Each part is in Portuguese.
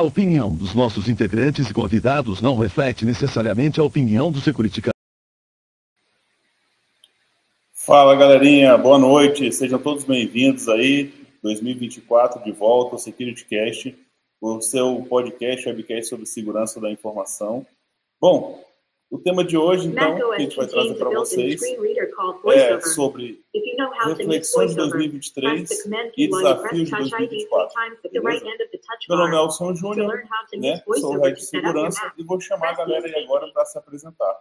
A opinião dos nossos integrantes e convidados não reflete necessariamente a opinião do Securitica. Fala galerinha, boa noite, sejam todos bem-vindos aí, 2024 de volta ao SecurityCast, o seu podcast, webcast sobre segurança da informação. Bom, o tema de hoje, então, que a gente vai trazer para vocês é sobre reflexões de 2023 e desafios de 2024. Beleza? Meu nome é Alson Júnior, né? sou o Head de Segurança e vou chamar a galera aí agora para se apresentar.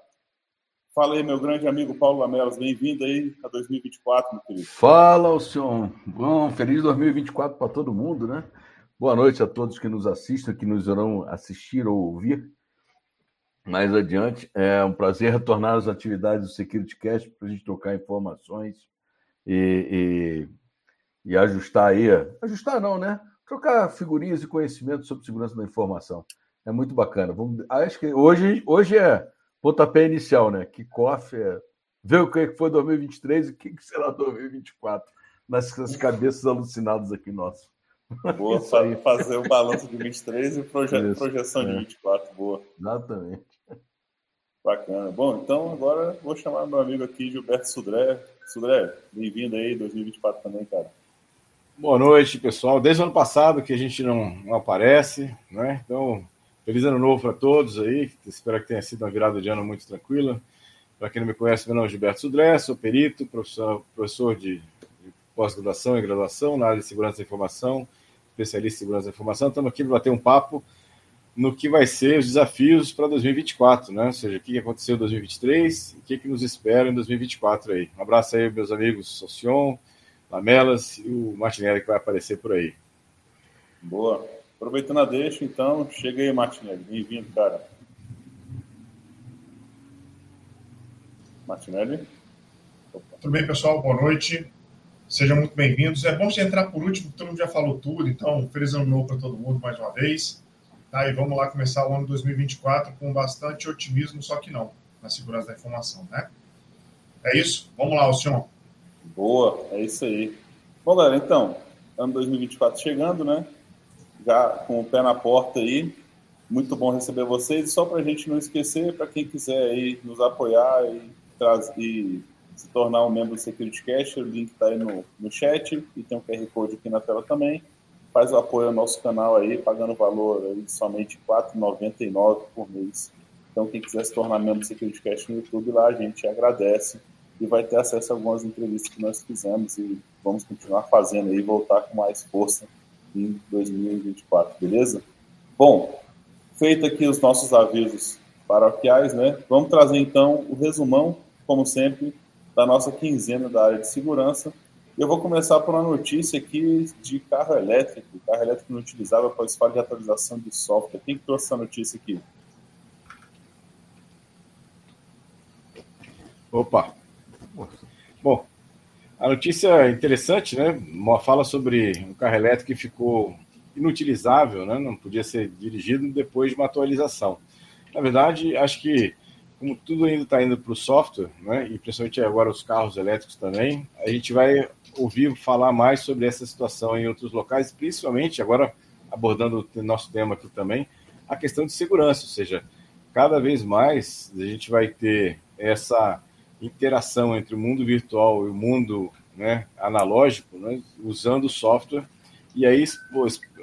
Fala aí, meu grande amigo Paulo Lamelas, bem-vindo aí a 2024, meu querido. Fala, Alcion. Bom, feliz 2024 para todo mundo, né? Boa noite a todos que nos assistem, que nos irão assistir ou ouvir mais adiante. É um prazer retornar às atividades do Security Cast para a gente trocar informações e, e, e, ajustar aí. Ajustar não, né? Trocar figurinhas e conhecimentos sobre segurança da informação. É muito bacana. Vamos, acho que hoje, hoje é pontapé inicial, né? Que é ver o que foi 2023 e o que será 2024 nessas cabeças alucinadas aqui nossas. Boa, fazer o balanço de 23 e proje projeção é. de 24. Boa. Exatamente. Bacana. Bom, então agora vou chamar meu amigo aqui, Gilberto Sudré. Sudré, bem-vindo aí, 2024 também, cara. Boa noite, pessoal. Desde o ano passado que a gente não, não aparece, né? Então, feliz ano novo para todos aí. Espero que tenha sido uma virada de ano muito tranquila. Para quem não me conhece, meu nome é Gilberto Sudré, sou perito, professor, professor de, de pós-graduação e graduação na área de segurança da informação, especialista em segurança da informação. Estamos aqui para bater um papo no que vai ser os desafios para 2024, né? Ou seja, o que aconteceu em 2023 e o que, que nos espera em 2024 aí. Um abraço aí, meus amigos Socion, Lamelas e o Martinelli que vai aparecer por aí. Boa. Aproveitando a deixa, então, chega aí, Martinelli. Bem-vindo, cara. Martinelli? Opa. Tudo bem, pessoal? Boa noite. Sejam muito bem-vindos. É bom você entrar por último, todo mundo já falou tudo, então, feliz ano novo para todo mundo mais uma vez. Tá, e vamos lá começar o ano 2024 com bastante otimismo, só que não, na segurança da informação, né? É isso? Vamos lá, senhor. Boa, é isso aí. Bom, galera, então, ano 2024 chegando, né? Já com o pé na porta aí. Muito bom receber vocês. E só para a gente não esquecer, para quem quiser aí nos apoiar e, e se tornar um membro do Security Cash, o link está aí no, no chat e tem um QR Code aqui na tela também faz o apoio ao nosso canal aí, pagando valor aí de somente R$ 4,99 por mês. Então, quem quiser se tornar membro do Security Cast no YouTube, lá a gente agradece e vai ter acesso a algumas entrevistas que nós fizemos e vamos continuar fazendo aí, voltar com mais força em 2024, beleza? Bom, feito aqui os nossos avisos paroquiais, né? Vamos trazer então o resumão, como sempre, da nossa quinzena da área de segurança eu vou começar por uma notícia aqui de carro elétrico. Carro elétrico não após falha de atualização de software. Quem que trouxe essa notícia aqui? Opa! Bom, a notícia é interessante, né? Uma fala sobre um carro elétrico que ficou inutilizável, né? Não podia ser dirigido depois de uma atualização. Na verdade, acho que como tudo ainda está indo para o software, né? E principalmente agora os carros elétricos também, a gente vai ouvir falar mais sobre essa situação em outros locais, principalmente agora abordando o nosso tema aqui também, a questão de segurança, ou seja, cada vez mais a gente vai ter essa interação entre o mundo virtual e o mundo né, analógico, né, usando o software e aí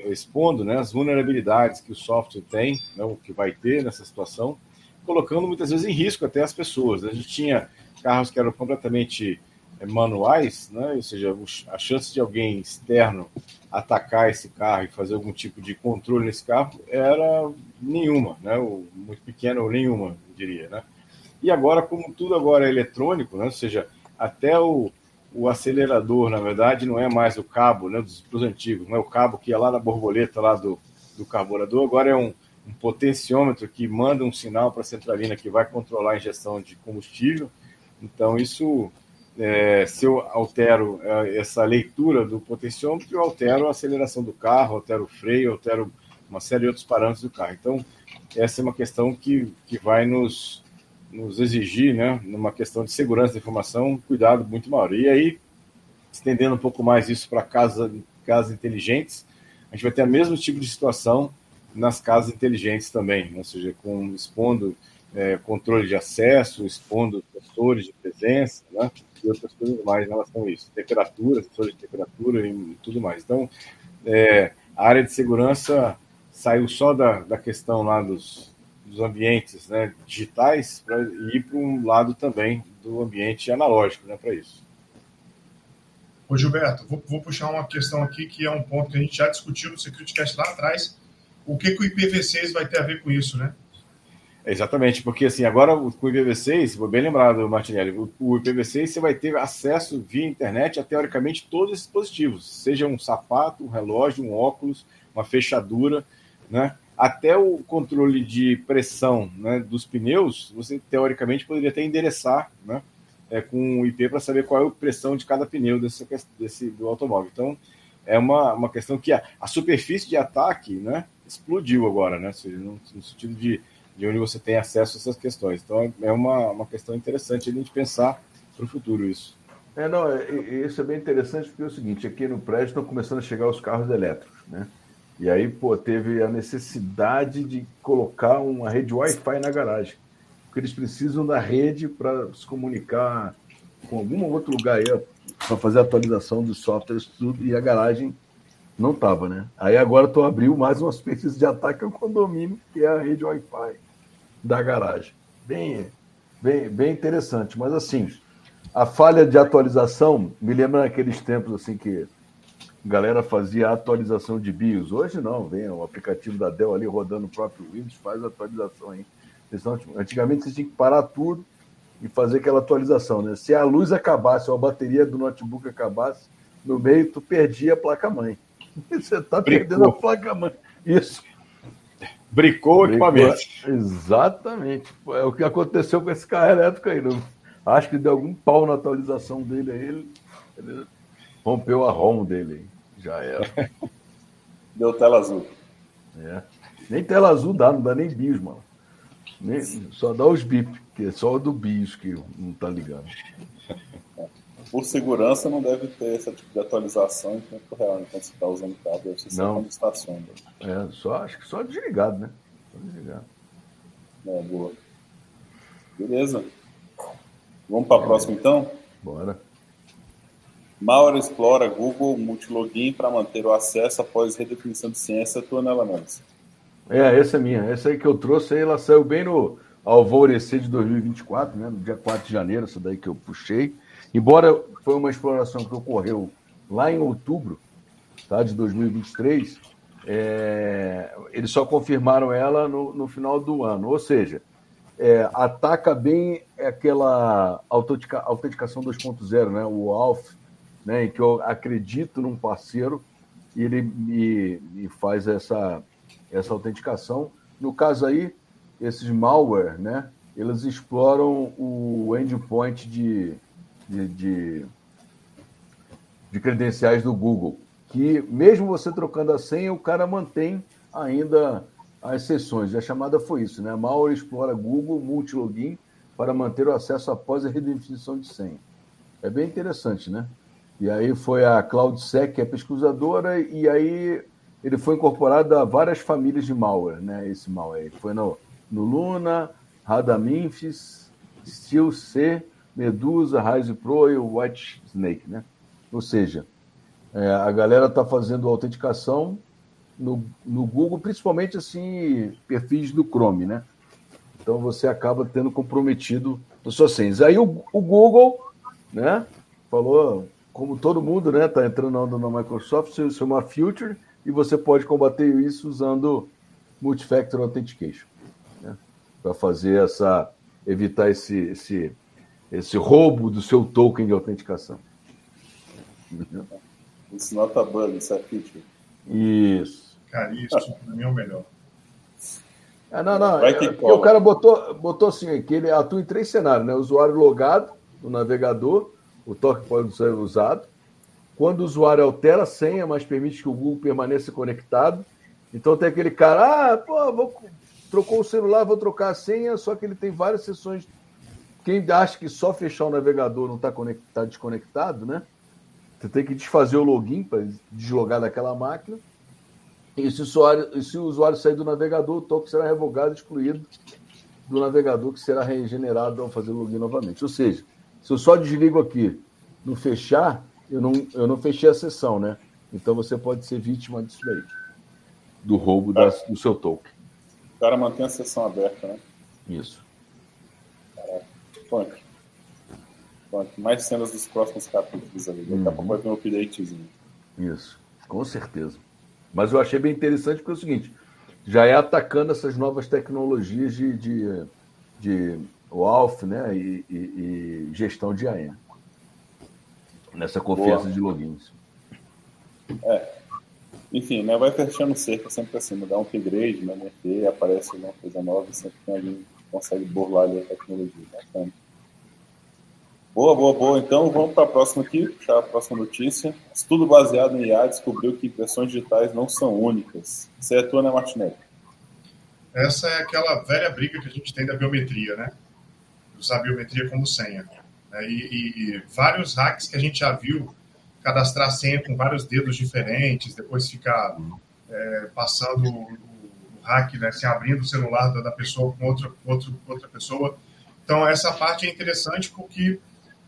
expondo né, as vulnerabilidades que o software tem, né, o que vai ter nessa situação, colocando muitas vezes em risco até as pessoas. A gente tinha carros que eram completamente manuais, né? ou seja, a chance de alguém externo atacar esse carro e fazer algum tipo de controle nesse carro era nenhuma, né? ou muito pequena ou nenhuma, eu diria. Né? E agora, como tudo agora é eletrônico, né? ou seja, até o, o acelerador, na verdade, não é mais o cabo né, dos, dos antigos, não é o cabo que ia lá na borboleta lá do, do carburador, agora é um, um potenciômetro que manda um sinal para a centralina que vai controlar a injeção de combustível. Então, isso é, se eu altero é, essa leitura do potenciômetro, eu altero a aceleração do carro, altero o freio, altero uma série de outros parâmetros do carro. Então, essa é uma questão que, que vai nos, nos exigir, né, numa questão de segurança da informação, um cuidado muito maior. E aí, estendendo um pouco mais isso para casas, casas inteligentes, a gente vai ter o mesmo tipo de situação nas casas inteligentes também, ou seja, com expondo é, controle de acesso, expondo sensores de presença, né, e outras coisas mais em relação a isso, temperatura, sensores de temperatura e tudo mais. Então, é, a área de segurança saiu só da, da questão lá dos, dos ambientes né, digitais para ir para um lado também do ambiente analógico né, para isso. Ô Gilberto, vou, vou, puxar uma questão aqui que é um ponto que a gente já discutiu no SecurityCast lá atrás. O que, que o IPv6 vai ter a ver com isso, né? exatamente, porque assim, agora com o IPv6, bem lembrado, Martinelli, o, o IPv6 você vai ter acesso via internet a teoricamente todos esses dispositivos, seja um sapato, um relógio, um óculos, uma fechadura, né? Até o controle de pressão né, dos pneus, você teoricamente poderia até endereçar né, é, com o IP para saber qual é a pressão de cada pneu desse, desse, do automóvel. Então, é uma, uma questão que a, a superfície de ataque né, explodiu agora, né? No, sentido de, de onde você tem acesso a essas questões. Então, é uma, uma questão interessante a gente pensar para o futuro isso. É, não, é, isso é bem interessante porque é o seguinte, aqui no prédio estão começando a chegar os carros elétricos, né? E aí, pô, teve a necessidade de colocar uma rede Wi-Fi na garagem. Porque eles precisam da rede para se comunicar com algum outro lugar aí, para fazer a atualização dos softwares tudo, e a garagem não estava, né? Aí agora tu abriu mais uma superfície de ataque ao condomínio, que é a rede Wi-Fi da garagem. Bem, bem, bem interessante. Mas assim, a falha de atualização me lembra aqueles tempos assim que galera fazia atualização de BIOS. Hoje não, vem o aplicativo da Dell ali rodando o próprio Windows, faz a atualização aí. Antigamente você tinha que parar tudo e fazer aquela atualização, né? Se a luz acabasse ou a bateria do notebook acabasse, no meio tu perdia a placa-mãe. Você está perdendo a placa-mãe. Isso. Bricou o equipamento. Exatamente. É o que aconteceu com esse carro elétrico aí. Não? Acho que deu algum pau na atualização dele aí. Ele, ele rompeu a ROM dele. Já era. Deu tela azul. É. Nem tela azul dá, não dá nem BIOS, mano. Nem, só dá os bip, que é só o do BIOS que não tá ligando. Por segurança, não deve ter esse tipo de atualização em tempo real enquanto você está usando o cabo. Deve ser não. quando estaciona. É, só, acho que só desligado, né? Só desligado. É, boa. Beleza. Vamos para a próxima, então? Bora. Malware explora Google Multilogin para manter o acesso após redefinição de ciência. Tua nela, Nancy. É, essa é minha. Essa aí que eu trouxe, aí, ela saiu bem no alvorecer de 2024, né? no dia 4 de janeiro, essa daí que eu puxei. Embora foi uma exploração que ocorreu lá em outubro tá, de 2023, é, eles só confirmaram ela no, no final do ano. Ou seja, é, ataca bem aquela autentica, autenticação 2.0, né? o ALF, né? em que eu acredito num parceiro e ele me, me faz essa, essa autenticação. No caso aí, esses malware, né? eles exploram o endpoint de, de, de, de credenciais do Google, que mesmo você trocando a senha, o cara mantém ainda as sessões. A chamada foi isso, né? Malware explora Google Multilogin para manter o acesso após a redefinição de senha. É bem interessante, né? E aí foi a CloudSec, que é pesquisadora, e aí ele foi incorporado a várias famílias de malware, né? Esse malware. Foi no, no Luna, Radamimphis, Steel C, Medusa, Rise Pro e o White Snake, né? Ou seja, é, a galera está fazendo autenticação no, no Google, principalmente assim, perfis do Chrome, né? Então você acaba tendo comprometido as suas senhas. Aí o, o Google, né, falou, como todo mundo, né, tá entrando na Microsoft, isso é uma future e você pode combater isso usando multifactor authentication, né, para fazer essa evitar esse, esse esse roubo do seu token de autenticação. It's not a bug, it's a feature. Isso. Cara, isso para mim é o melhor. Ah, não, não. É, o cara botou, botou assim, que ele atua em três cenários, né? Usuário logado no navegador, o token pode ser usado. Quando o usuário altera a senha, mas permite que o Google permaneça conectado. Então tem aquele cara, ah, pô, vou trocou o celular, vou trocar a senha, só que ele tem várias sessões. Quem acha que só fechar o navegador não está tá desconectado, né? Você tem que desfazer o login para deslogar daquela máquina. E se o usuário, se o usuário sair do navegador, o token será revogado excluído do navegador, que será regenerado ao fazer o login novamente. Ou seja, se eu só desligo aqui, no fechar, eu não, eu não fechei a sessão, né? Então você pode ser vítima disso daí, do roubo da, do seu token. O cara mantém a sessão aberta, né? Isso. Punk. Punk. Mais cenas dos próximos capítulos ali. Daqui a pouco vai ter um updatezinho. Isso, com certeza. Mas eu achei bem interessante porque é o seguinte: já é atacando essas novas tecnologias de, de, de WALF né, e, e, e gestão de AM. Nessa confiança Boa. de logins. É, enfim, né, vai fechando cerca sempre assim, dá um upgrade, né, MFT, aparece alguma coisa nova, sempre tem alguém consegue burlar ali a tecnologia. Bacana. Boa, boa, boa. Então vamos para a próxima aqui, puxar a próxima notícia. Estudo baseado em IA descobriu que impressões digitais não são únicas. Isso é tua, né, Martinelli? Essa é aquela velha briga que a gente tem da biometria, né? Usar biometria como senha. Né? E, e, e vários hacks que a gente já viu cadastrar senha com vários dedos diferentes, depois ficar é, passando hack, né, assim, abrindo o celular da, pessoa com outra, outra, outra pessoa. Então, essa parte é interessante porque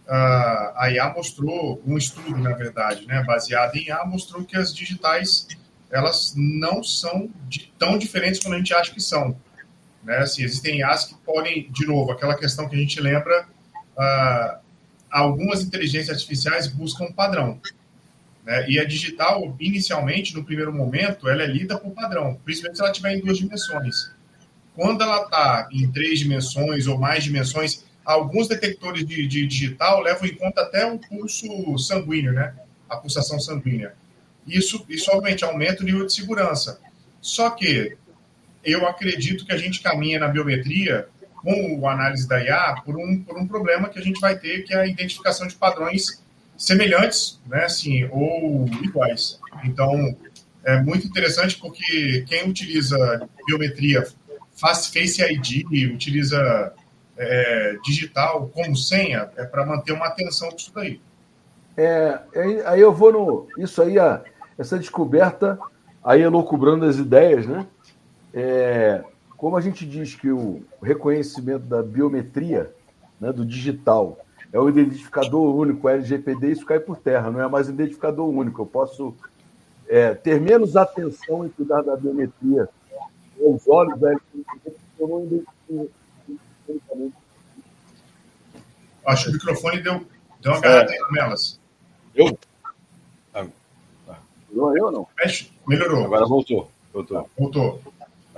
uh, a IA mostrou, um estudo, na verdade, né, baseado em IA, mostrou que as digitais elas não são de, tão diferentes como a gente acha que são. Né? Assim, existem IAs que podem, de novo, aquela questão que a gente lembra, uh, algumas inteligências artificiais buscam um padrão. Né? E a digital, inicialmente, no primeiro momento, ela é lida por padrão, principalmente se ela estiver em duas dimensões. Quando ela está em três dimensões ou mais dimensões, alguns detectores de, de, digital levam em conta até o pulso sanguíneo, né? a pulsação sanguínea. Isso, isso obviamente aumenta o nível de segurança. Só que eu acredito que a gente caminha na biometria com a análise da IA por um, por um problema que a gente vai ter, que é a identificação de padrões semelhantes, né, assim, ou iguais. Então, é muito interessante porque quem utiliza biometria, faz Face ID, utiliza é, digital como senha, é para manter uma atenção com isso daí. É, aí eu vou no. Isso aí, essa descoberta, aí loucubrando as ideias, né? É, como a gente diz que o reconhecimento da biometria, né, do digital, é o identificador único, o LGPD, isso cai por terra, não é mais identificador único. Eu posso é, ter menos atenção em cuidar da biometria. Os olhos da LGPD, eu não identifico. Acho que o microfone deu, deu uma agarrada aí, Melas. Eu? Ah, Melhorou eu ou não? Melhorou. Agora voltou. Voltou. Voltou.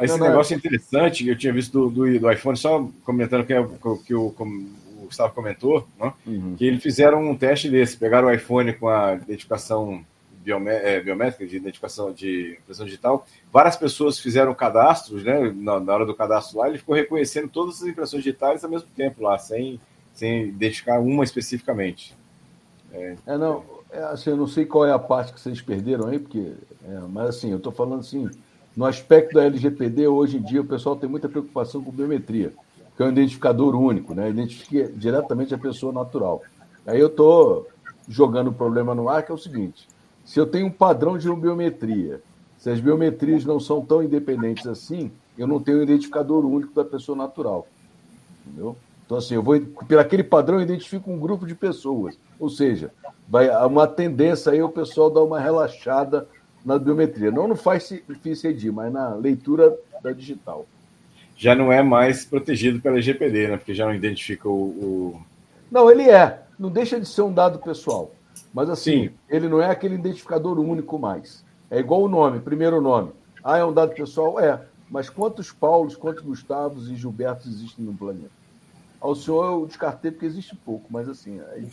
Esse não, negócio não. é interessante, eu tinha visto do, do, do iPhone, só comentando que, é que o, o Gustavo comentou, né? uhum. que eles fizeram um teste desse, pegaram o iPhone com a identificação é, biométrica, de identificação de impressão digital, várias pessoas fizeram cadastros, né? Na, na, hora do cadastro lá, ele ficou reconhecendo todas as impressões digitais ao mesmo tempo lá, sem, sem identificar uma especificamente. É, é não, é, assim, eu não sei qual é a parte que vocês perderam aí, porque, é, mas assim, eu estou falando assim, no aspecto da LGPD, hoje em dia, o pessoal tem muita preocupação com biometria, que é um identificador único, né? Identifica diretamente a pessoa natural. Aí eu estou jogando o problema no ar, que é o seguinte: se eu tenho um padrão de biometria, se as biometrias não são tão independentes assim, eu não tenho um identificador único da pessoa natural. Entendeu? Então, assim, eu vou, pelo aquele padrão, eu identifico um grupo de pessoas. Ou seja, vai uma tendência aí o pessoal dar uma relaxada na biometria. Não no Face ID, mas na leitura da digital. Já não é mais protegido pela GPD, né? Porque já não identifica o, o... Não, ele é. Não deixa de ser um dado pessoal. Mas assim, Sim. ele não é aquele identificador único mais. É igual o nome, primeiro nome. Ah, é um dado pessoal? É. Mas quantos Paulos, quantos Gustavos e Gilbertos existem no planeta? Ao senhor eu descartei porque existe pouco, mas assim, aí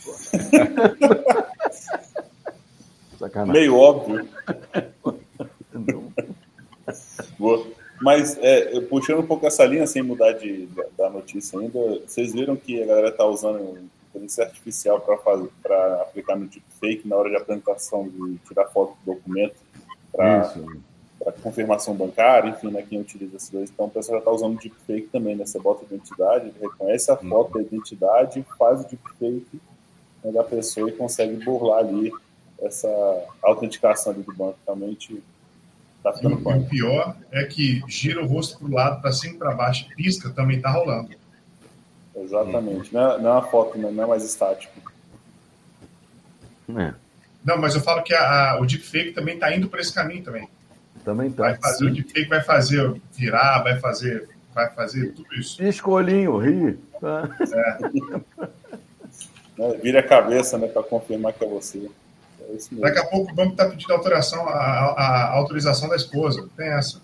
Sacanagem. Meio óbvio. Boa. Mas, é, puxando um pouco essa linha, sem mudar de, da notícia ainda, vocês viram que a galera está usando inteligência artificial para aplicar no deepfake na hora de apresentação, de tirar foto do documento, para confirmação bancária, enfim, né, quem utiliza esses dois. Então, o pessoal já está usando o deepfake também, né? Você bota a identidade, ele reconhece a uhum. foto da identidade, faz o deepfake né, da pessoa e consegue burlar ali essa autenticação ali do banco. Realmente está ficando e, o pior é que gira o rosto para o lado, para cima para baixo, pisca, também está rolando. Exatamente. Não, é, não é uma foto, né? não é mais estático. É. Não, mas eu falo que a, a, o deepfake também está indo para esse caminho também. Também tá. Vai fazer o deepfake, vai fazer virar, vai fazer, vai fazer tudo isso. Escolinho, ri. É. é. Vira a cabeça, né, para confirmar que é você. É Daqui a pouco o banco está pedindo autorização, a, a, a, autorização da esposa. Tem essa.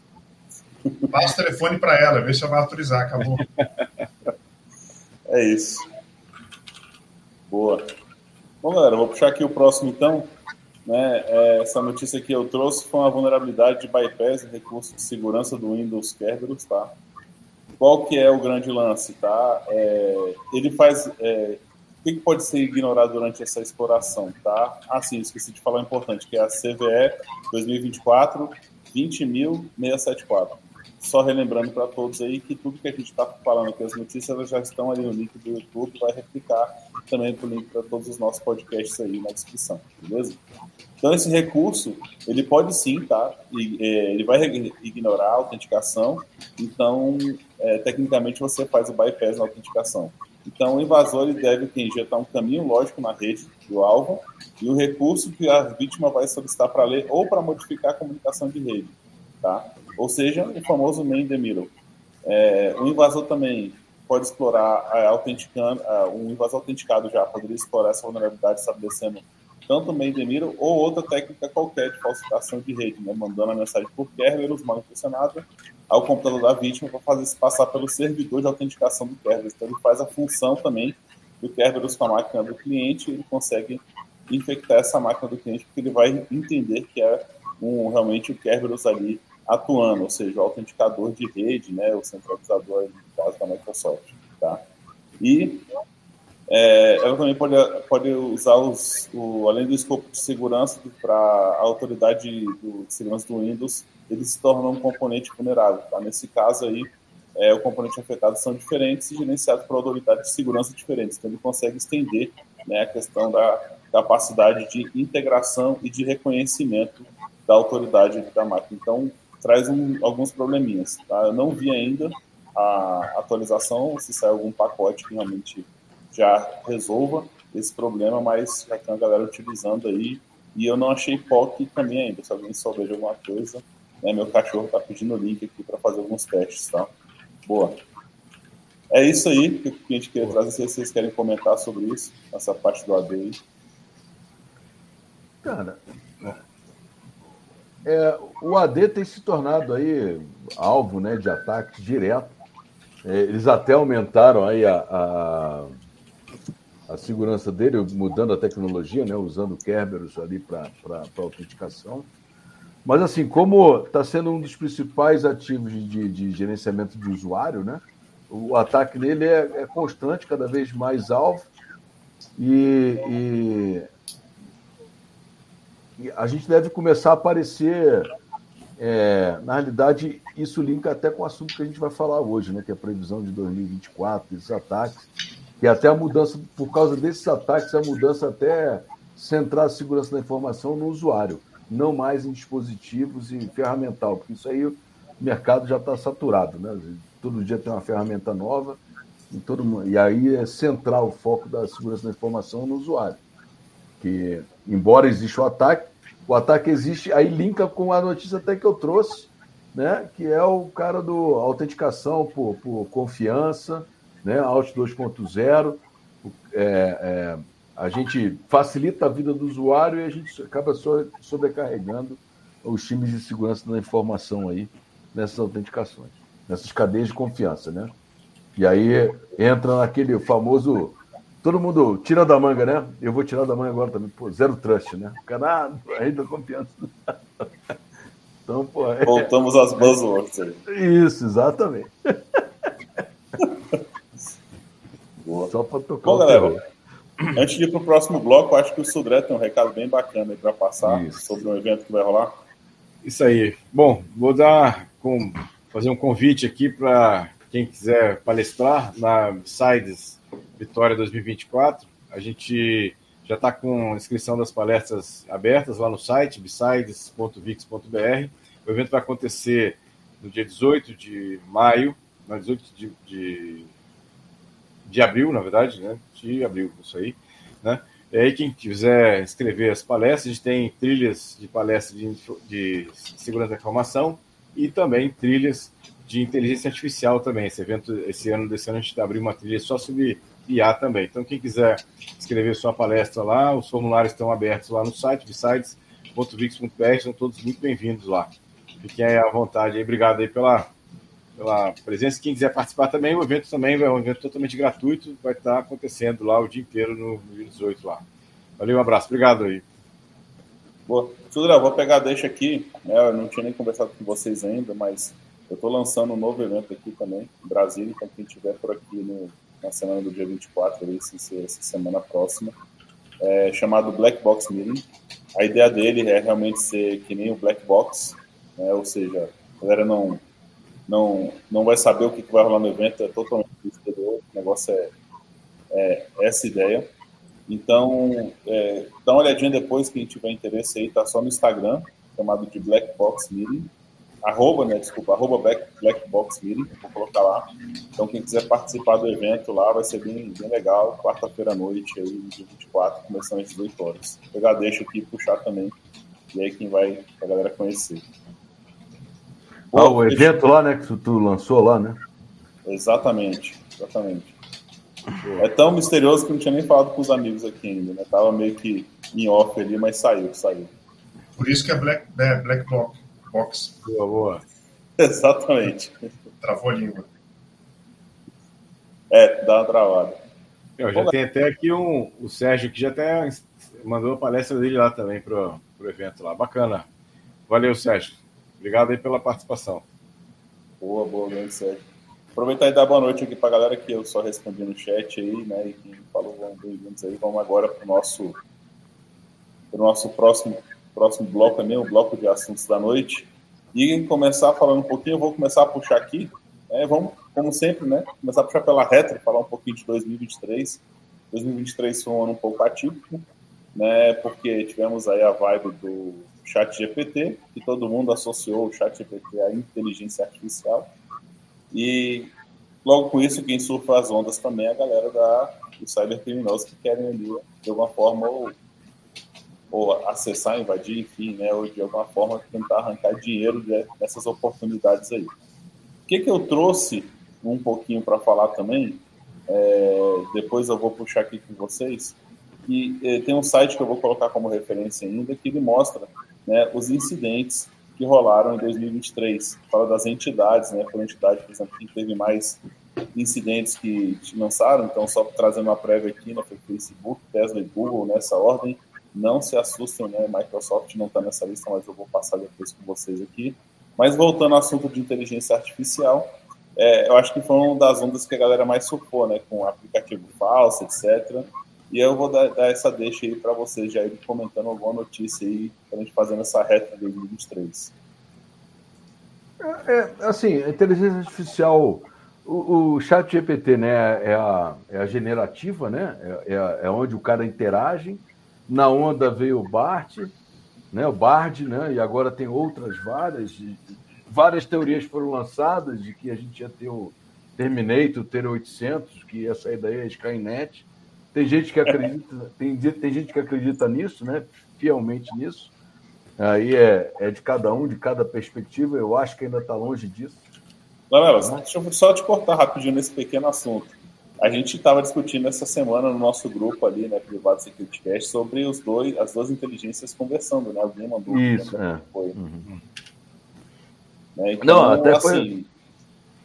Passa o telefone para ela, vê se ela vai autorizar. Acabou. É isso. Boa. Bom, galera, vou puxar aqui o próximo então. Né? É, essa notícia que eu trouxe foi uma vulnerabilidade de bypass recurso de segurança do Windows Kerberos, tá? Qual que é o grande lance, tá? É, ele faz... É, o que, pode ser ignorado durante essa exploração, tá? Ah, sim, esqueci de falar importante, que é a CVE 2024 20674 só relembrando para todos aí que tudo que a gente está falando aqui, as notícias, elas já estão ali no link do YouTube, vai replicar também o link para todos os nossos podcasts aí na descrição, beleza? Então, esse recurso, ele pode sim, tá? É, ele vai ignorar a autenticação, então, é, tecnicamente, você faz o bypass na autenticação. Então, o invasor ele deve injetar um caminho lógico na rede do alvo e o recurso que a vítima vai solicitar para ler ou para modificar a comunicação de rede, tá? ou seja, o famoso main the middle. É, o invasor também pode explorar, é, autenticando, é, um invasor autenticado já poderia explorar essa vulnerabilidade estabelecendo tanto o main the middle ou outra técnica qualquer de falsificação de rede, né, mandando a mensagem por Kerberos mal intencionada ao computador da vítima para fazer se passar pelo servidor de autenticação do Kerberos. Então ele faz a função também do Kerberos com a máquina do cliente ele consegue infectar essa máquina do cliente porque ele vai entender que é um, realmente o Kerberos ali atuando, ou seja, o autenticador de rede, né, o centralizador, no caso da Microsoft. Tá? E é, ela também pode, pode usar, os, o, além do escopo de segurança para a autoridade do, de segurança do Windows, ele se torna um componente vulnerável. Tá? Nesse caso aí, é, o componente afetado são diferentes e gerenciados por autoridades de segurança diferentes. Então, ele consegue estender né, a questão da capacidade de integração e de reconhecimento da autoridade da máquina. Então, traz um, alguns probleminhas. Tá? Eu não vi ainda a atualização, se sai algum pacote que realmente já resolva esse problema, mas já tem a galera utilizando aí. E eu não achei POC também ainda. Se alguém souber de alguma coisa, né, meu cachorro está pedindo o link aqui para fazer alguns testes, tá? Boa. É isso aí que a gente queria trazer. Se vocês querem comentar sobre isso, essa parte do AD aí. Cara, é, o AD tem se tornado aí alvo né, de ataques direto. É, eles até aumentaram aí a, a, a, segurança dele, mudando a tecnologia, né, usando Kerberos ali para autenticação. Mas assim, como está sendo um dos principais ativos de, de, gerenciamento de usuário, né, o ataque nele é, é constante, cada vez mais alvo. E, e a gente deve começar a aparecer. É, na realidade, isso linka até com o assunto que a gente vai falar hoje, né, que é a previsão de 2024, esses ataques, que até a mudança, por causa desses ataques, a mudança até centrar a segurança da informação no usuário, não mais em dispositivos e ferramental, porque isso aí o mercado já está saturado, né? Todo dia tem uma ferramenta nova, e, todo, e aí é central o foco da segurança da informação no usuário que, embora exista o ataque, o ataque existe, aí linka com a notícia até que eu trouxe, né, que é o cara do autenticação por, por confiança, né, Alt 2.0, é, é, a gente facilita a vida do usuário e a gente acaba sobrecarregando os times de segurança da informação aí nessas autenticações, nessas cadeias de confiança, né? E aí entra naquele famoso Todo mundo tira da manga, né? Eu vou tirar da manga agora também. Pô, zero trust, né? O cara, ah, aí da confiança. Então, pô. É... Voltamos às buzzwords aí. Isso, exatamente. Boa. Só para tocar Bom, o galera, Antes de ir para o próximo bloco, acho que o Sudré tem um recado bem bacana para passar Isso. sobre um evento que vai rolar. Isso aí. Bom, vou dar com, fazer um convite aqui para quem quiser palestrar na Sides Vitória 2024. A gente já está com a inscrição das palestras abertas lá no site, besides.vix.br. O evento vai acontecer no dia 18 de maio, não, 18 de, de, de abril, na verdade, né? De abril, isso aí, né? E aí, quem quiser escrever as palestras, a gente tem trilhas de palestras de, de segurança da informação e também trilhas de inteligência artificial também. Esse evento, esse ano, desse ano, a gente abriu uma trilha só sobre IA também. Então, quem quiser escrever sua palestra lá, os formulários estão abertos lá no site, sites.vix.br, são todos muito bem-vindos lá. Fiquem aí à vontade. Obrigado aí pela, pela presença. Quem quiser participar também, o evento também é um evento totalmente gratuito, vai estar acontecendo lá o dia inteiro no, no dia 18 lá. Valeu, um abraço. Obrigado aí. Boa. Sudra, vou pegar deixa aqui. Né? Eu não tinha nem conversado com vocês ainda, mas eu estou lançando um novo evento aqui também, em Brasília. Então, quem estiver por aqui no, na semana do dia 24, ali, se essa semana próxima, é chamado Black Box Meeting. A ideia dele é realmente ser que nem o Black Box, né? ou seja, a galera não não, não vai saber o que, vai rolar no evento, é totalmente exterior, o negócio é, é essa ideia. Então, é, dá uma olhadinha depois, quem tiver interesse aí, tá só no Instagram, chamado de Black Box Meeting, arroba, né, desculpa, arroba Black, Black Box Meeting, vou colocar lá. Então, quem quiser participar do evento lá, vai ser bem, bem legal, quarta-feira à noite, aí, dia 24, começando às 18 horas. Vou pegar deixa aqui puxar também, e aí quem vai, a galera conhecer. Ah, o evento lá, né, que tu, tu lançou lá, né? Exatamente, exatamente. É tão misterioso que não tinha nem falado com os amigos aqui ainda, né? Tava meio que em off ali, mas saiu, saiu. Por isso que é Black, é black Box. Boa, boa. Exatamente. Travou a língua. É, dá uma travada. Eu já tem até aqui um, o Sérgio que já até mandou a palestra dele lá também pro, pro evento lá. Bacana. Valeu, Sérgio. Obrigado aí pela participação. Boa, boa, grande Sérgio. Aproveitar e dar boa noite aqui para a galera que eu só respondi no chat aí, né? E quem falou bem-vindos aí. Vamos agora para o nosso, pro nosso próximo, próximo bloco também, o bloco de assuntos da noite. E começar falando um pouquinho, eu vou começar a puxar aqui. Né, vamos, como sempre, né? Começar a puxar pela retro, falar um pouquinho de 2023. 2023 foi um ano um pouco atípico, né? Porque tivemos aí a vibe do chat GPT, que todo mundo associou o chat GPT à inteligência artificial. E logo com isso, quem surfa as ondas também é a galera da, dos cybercriminosos que querem ali, de alguma forma, ou, ou acessar, invadir, enfim, né, ou de alguma forma tentar arrancar dinheiro dessas oportunidades aí. O que, que eu trouxe um pouquinho para falar também, é, depois eu vou puxar aqui com vocês, e é, tem um site que eu vou colocar como referência ainda, que ele mostra né, os incidentes que rolaram em 2023. Fala das entidades, né? Por entidade, por exemplo, que teve mais incidentes que lançaram, então só trazendo uma prévia aqui, né, foi Facebook, Tesla e Google nessa ordem. Não se assustem, né? Microsoft não está nessa lista, mas eu vou passar depois com vocês aqui. Mas voltando ao assunto de inteligência artificial, é, eu acho que foi uma das ondas que a galera mais surfou, né? Com aplicativo falso, etc. E eu vou dar, dar essa deixa aí para vocês, já ir comentando alguma notícia aí, para a gente fazendo essa reta de 2023. É, é, assim, a inteligência artificial, o, o chat GPT, né, é a, é a generativa, né, é, é, é onde o cara interage. Na onda veio o BART, né, o BARD, né, e agora tem outras várias, várias teorias foram lançadas de que a gente ia ter o Terminator, o T-800, que ia sair daí a Skynet, tem gente que acredita, tem, tem gente que acredita nisso, né? Fielmente nisso. Aí é, é de cada um, de cada perspectiva. Eu acho que ainda está longe disso. Galera, né? deixa eu só te cortar rapidinho nesse pequeno assunto. A gente estava discutindo essa semana no nosso grupo ali, né, privado Security Cast, sobre os dois, as duas inteligências conversando, né? Alguém mandou. Isso, é. Foi. Uhum. Né? Então, Não, até assim, foi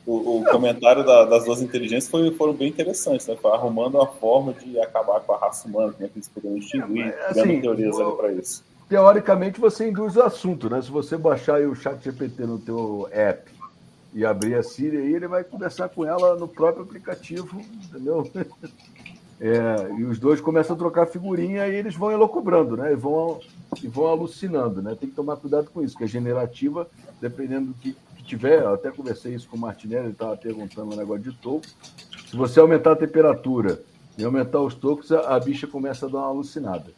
o, o comentário da, das duas inteligências foi, foram bem interessantes, né? Foi arrumando uma forma de acabar com a raça humana, como é que eles poderiam extinguir, assim, criando teorias ali para isso. Teoricamente, você induz o assunto, né? Se você baixar o chat GPT no teu app e abrir a Siri aí, ele vai conversar com ela no próprio aplicativo, entendeu? É, e os dois começam a trocar figurinha e eles vão elocubrando, né? E vão, e vão alucinando, né? Tem que tomar cuidado com isso, que a generativa, dependendo do que tiver, até conversei isso com o Martinelli, ele estava perguntando um negócio de toco. Se você aumentar a temperatura e aumentar os tocos, a, a bicha começa a dar uma alucinada.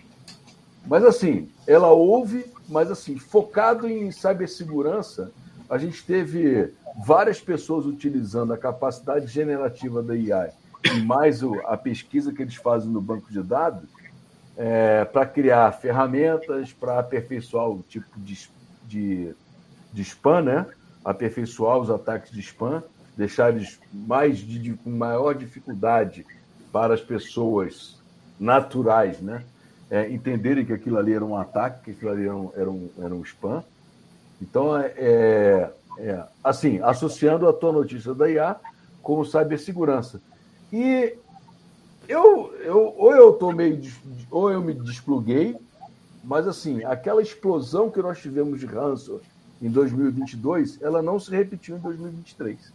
Mas assim, ela ouve, mas assim, focado em cibersegurança, a gente teve várias pessoas utilizando a capacidade generativa da IA e mais o, a pesquisa que eles fazem no banco de dados é, para criar ferramentas para aperfeiçoar o tipo de, de, de spam, né? Aperfeiçoar os ataques de spam, deixar eles mais de, com maior dificuldade para as pessoas naturais, né? É, entenderem que aquilo ali era um ataque, que aquilo ali era um, era um, era um spam. Então, é, é, é assim, associando a tua notícia da IA com cibersegurança. E eu, eu ou eu tô meio ou eu me despluguei, mas assim, aquela explosão que nós tivemos de ransomware em 2022, ela não se repetiu em 2023.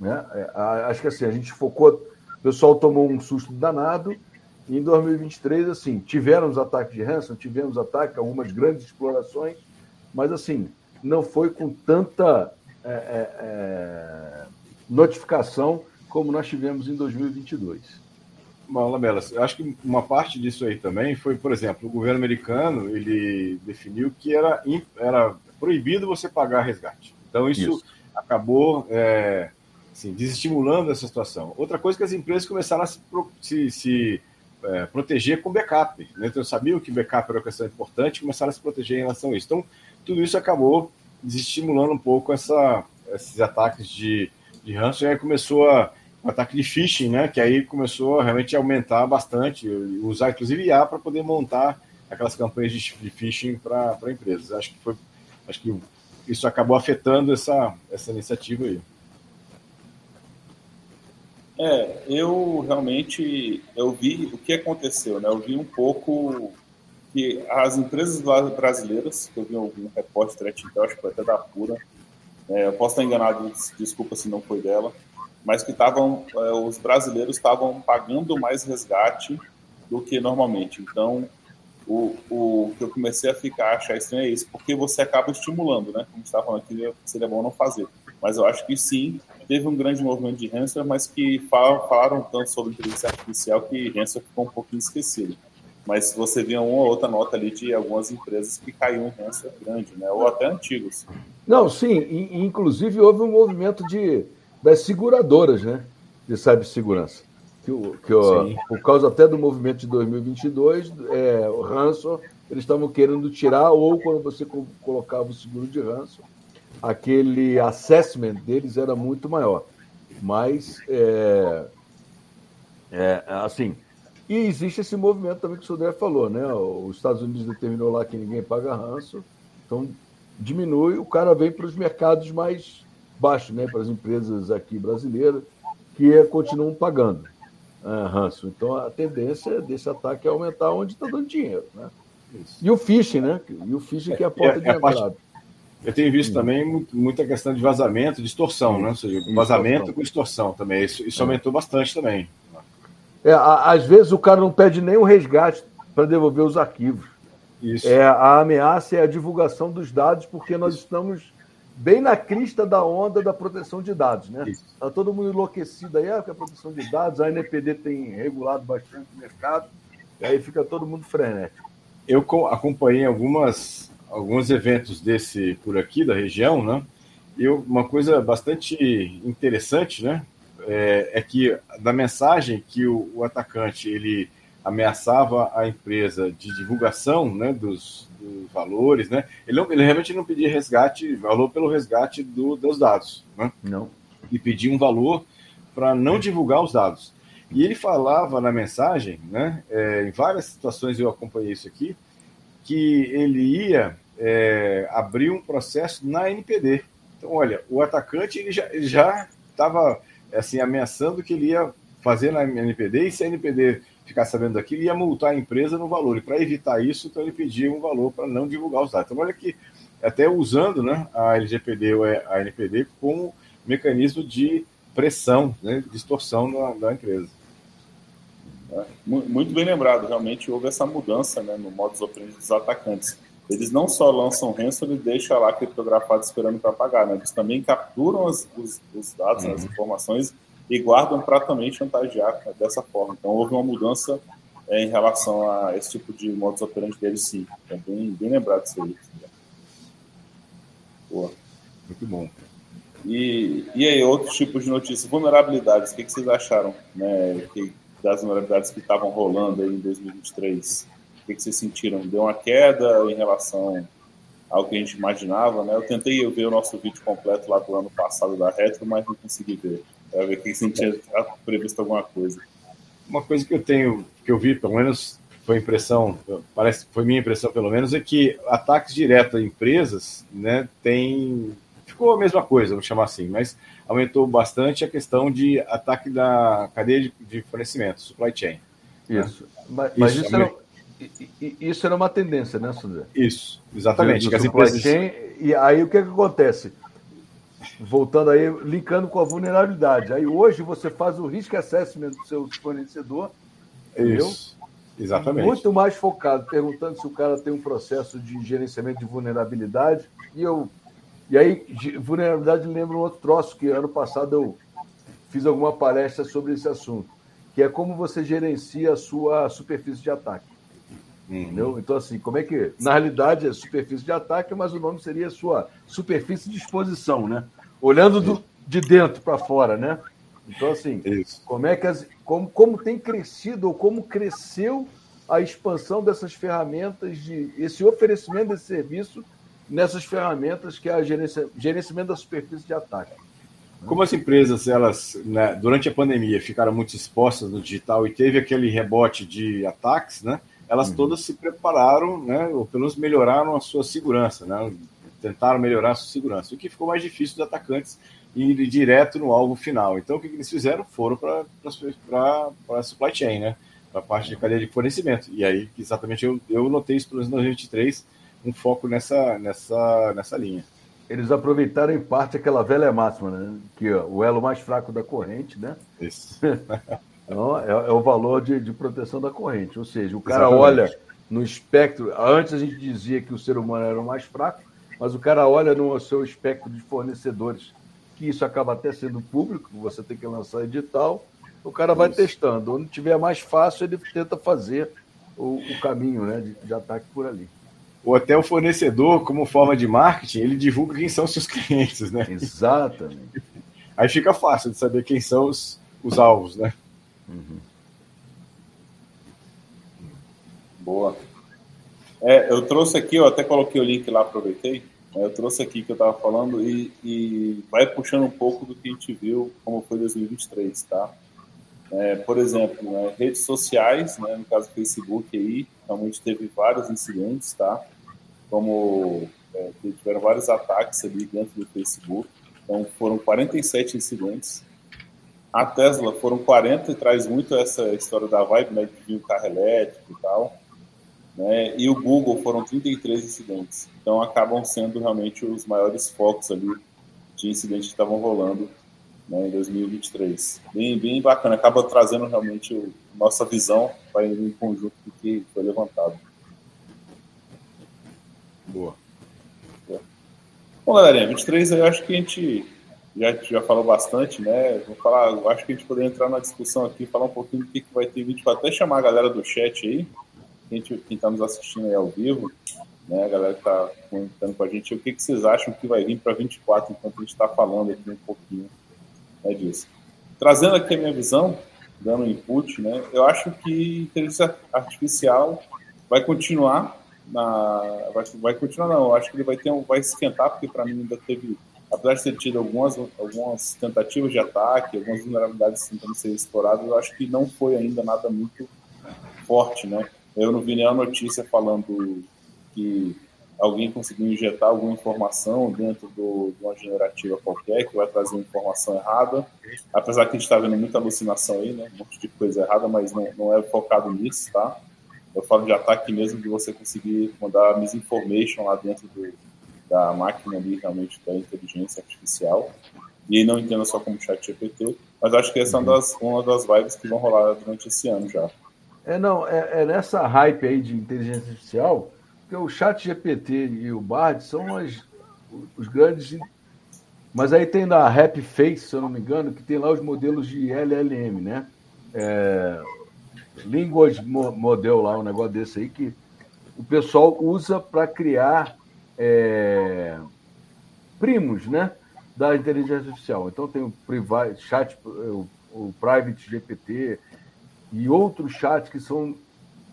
Né? É, acho que assim, a gente focou, o pessoal tomou um susto danado, e em 2023, assim, tivemos ataques de ransom, tivemos ataques, algumas grandes explorações, mas assim, não foi com tanta é, é, é notificação como nós tivemos em 2022. Bom, Lamelas, acho que uma parte disso aí também foi, por exemplo, o governo americano ele definiu que era, era proibido você pagar resgate. Então isso, isso. acabou é, assim, desestimulando essa situação. Outra coisa é que as empresas começaram a se, se, se é, proteger com backup. Né? Então sabiam que backup era uma questão importante, começaram a se proteger em relação a isso. Então tudo isso acabou desestimulando um pouco essa, esses ataques de, de ransomware e aí começou a um ataque de phishing, né? Que aí começou a realmente aumentar bastante, usar inclusive IA para poder montar aquelas campanhas de, de phishing para empresas. Acho que foi, acho que isso acabou afetando essa, essa iniciativa aí. É, eu realmente eu vi o que aconteceu, né? Eu vi um pouco que as empresas brasileiras, que eu vi algum repórter, acho que foi até da Pura, é, eu posso estar enganado, desculpa se não foi dela, mas que estavam, é, os brasileiros estavam pagando mais resgate do que normalmente. Então, o, o que eu comecei a ficar, achar estranho é isso, porque você acaba estimulando, né? Como estava falando aqui, seria bom não fazer. Mas eu acho que sim, teve um grande movimento de ransomware, mas que falaram, tanto sobre inteligência artificial que ransomware ficou um pouquinho esquecido. Mas você via uma ou outra nota ali de algumas empresas que caíram em ransomware grande, né? Ou até antigos. Não, sim, inclusive houve um movimento de das seguradoras, né? De cibersegurança. Que, que ó, por causa até do movimento de 2022, é, o ransom, eles estavam querendo tirar, ou quando você colocava o seguro de ransom, aquele assessment deles era muito maior. Mas, é, é, assim, e existe esse movimento também que o Sodré falou, né? Os Estados Unidos determinou lá que ninguém paga ransom, então diminui, o cara vem para os mercados mais baixo né, para as empresas aqui brasileiras que é, continuam pagando ranço. Então, a tendência desse ataque é aumentar onde está dando dinheiro. Né? E o phishing, né? E o phishing que é a porta é, de é entrada. Parte... Eu tenho visto Sim. também muita questão de vazamento, Sim. né? Ou seja, vazamento com extorsão também. Isso, isso é. aumentou bastante também. É, às vezes o cara não pede nem o resgate para devolver os arquivos. Isso. É, a ameaça é a divulgação dos dados, porque nós estamos bem na crista da onda da proteção de dados, né? Está todo mundo enlouquecido aí, ah, que a proteção de dados, a NPD tem regulado bastante o mercado, e aí fica todo mundo frenético. Eu acompanhei algumas, alguns eventos desse por aqui, da região, né? E uma coisa bastante interessante, né? É, é que da mensagem que o, o atacante ele ameaçava a empresa de divulgação né, dos, dos valores, né? Ele, não, ele realmente não pedia resgate, valor pelo resgate do, dos dados, né? Não. E pedia um valor para não divulgar os dados. E ele falava na mensagem, né? É, em várias situações eu acompanhei isso aqui, que ele ia é, abrir um processo na NPD. Então, olha, o atacante ele já estava assim ameaçando que ele ia fazer na NPD e se a NPD ficar sabendo daquilo, ia multar a empresa no valor. E para evitar isso, então ele pedia um valor para não divulgar os dados. Então, olha que até usando né, a LGPD ou a NPD como mecanismo de pressão, né, de extorsão da, empresa. É, muito bem lembrado, realmente houve essa mudança né, no modus operandi dos atacantes. Eles não só lançam ransom e deixam lá criptografado esperando para pagar, né? eles também capturam as, os, os, dados, uhum. as informações e guardam para também chantagear dessa forma. Então houve uma mudança é, em relação a esse tipo de modus operandi deles, sim. É bem, bem lembrado isso aí. Boa. Muito bom. E, e aí, outros tipos de notícias? Vulnerabilidades, o que, que vocês acharam né, que, das vulnerabilidades que estavam rolando aí em 2023? O que, que vocês sentiram? Deu uma queda em relação ao que a gente imaginava, né? Eu tentei ver o nosso vídeo completo lá do ano passado da Retro, mas não consegui ver. Para ver que você tinha previsto alguma coisa. Uma coisa que eu tenho, que eu vi, pelo menos foi impressão, parece foi minha impressão pelo menos, é que ataques diretos a empresas, né, tem ficou a mesma coisa, vou chamar assim, mas aumentou bastante a questão de ataque da cadeia de, de fornecimento, supply chain. Né? Isso. Né? Mas, mas isso, isso, era, isso, era, uma tendência, né, Sandra? Isso, exatamente. Do, do empresas... chain, e aí o que, que acontece? Voltando aí, linkando com a vulnerabilidade. Aí hoje você faz o risk assessment do seu fornecedor, entendeu? Isso. Exatamente. Muito mais focado, perguntando se o cara tem um processo de gerenciamento de vulnerabilidade. E eu e aí, vulnerabilidade lembra um outro troço que ano passado eu fiz alguma palestra sobre esse assunto, que é como você gerencia a sua superfície de ataque. Uhum. Entendeu? Então, assim, como é que. Na realidade é superfície de ataque, mas o nome seria sua superfície de exposição, né? Olhando do, de dentro para fora, né? Então, assim, Isso. como é que as, como, como tem crescido ou como cresceu a expansão dessas ferramentas de esse oferecimento desse serviço nessas ferramentas que é a gerenciamento da superfície de ataque. Como as empresas, elas, né, durante a pandemia, ficaram muito expostas no digital e teve aquele rebote de ataques, né? Elas uhum. todas se prepararam, né? Ou pelo menos melhoraram a sua segurança, né? Tentaram melhorar a sua segurança. O que ficou mais difícil dos atacantes ir direto no alvo final. Então, o que eles fizeram? Foram para a supply chain, né? Para a parte de cadeia de fornecimento. E aí, exatamente, eu, eu notei isso, pelo menos no 2023, um foco nessa, nessa, nessa linha. Eles aproveitaram em parte aquela velha máxima, né? Que ó, o elo mais fraco da corrente, né? Isso. então, é, é, o valor de, de proteção da corrente. Ou seja, o cara Exatamente. olha no espectro. Antes a gente dizia que o ser humano era o mais fraco, mas o cara olha no seu espectro de fornecedores, que isso acaba até sendo público, você tem que lançar edital, o cara vai isso. testando. Onde tiver mais fácil, ele tenta fazer o, o caminho né, de, de ataque por ali ou até o fornecedor, como forma de marketing, ele divulga quem são os seus clientes, né? Exatamente. Aí fica fácil de saber quem são os, os alvos, né? Uhum. Boa. É, eu trouxe aqui, eu até coloquei o link lá, aproveitei. Eu trouxe aqui que eu estava falando e, e, vai puxando um pouco do que a gente viu como foi 2023, tá? É, por exemplo, né, redes sociais, né, no caso Facebook aí, realmente teve vários incidentes, tá? Como é, tiveram vários ataques ali dentro do Facebook. Então foram 47 incidentes. A Tesla foram 40 e traz muito essa história da vibe, né, de vir o carro elétrico e tal. Né? E o Google foram 33 incidentes. Então acabam sendo realmente os maiores focos ali de incidentes que estavam rolando né, em 2023. Bem, bem bacana, acaba trazendo realmente o, nossa visão para ir em conjunto do que foi levantado. Boa. Bom, galerinha, 23 eu acho que a gente já, já falou bastante, né? Vou falar, acho que a gente poderia entrar na discussão aqui, falar um pouquinho do que, que vai ter vídeo, até chamar a galera do chat aí, quem está nos assistindo aí ao vivo, né? A galera que está comentando com a gente, o que, que vocês acham que vai vir para 24, enquanto a gente está falando aqui um pouquinho né, disso. Trazendo aqui a minha visão, dando input, né, eu acho que inteligência artificial vai continuar na, vai, vai continuar não, eu acho que ele vai ter vai esquentar porque para mim ainda teve, apesar de ter tido algumas algumas tentativas de ataque, algumas vulnerabilidades tentando ser exploradas, eu acho que não foi ainda nada muito forte, né? Eu não vi nenhuma notícia falando que alguém conseguiu injetar alguma informação dentro do, de uma generativa qualquer que vai trazer informação errada. Apesar que a gente está vendo muita alucinação aí, né? Um monte de coisa errada, mas não, não é focado nisso, tá? Eu falo de ataque mesmo de você conseguir mandar misinformation lá dentro do, da máquina ali, realmente, da inteligência artificial. E não entenda só como chat GPT, mas acho que essa é uma das, uma das vibes que vão rolar durante esse ano já. É, não, é, é, nessa hype aí de inteligência artificial, que o chat GPT e o Bard são as, os grandes. Mas aí tem na Happy Face, se eu não me engano, que tem lá os modelos de LLM, né? É, Language Model lá, um negócio desse aí, que o pessoal usa para criar é, primos, né? Da inteligência artificial. Então tem o private, chat, o, o Private GPT e outros chats que são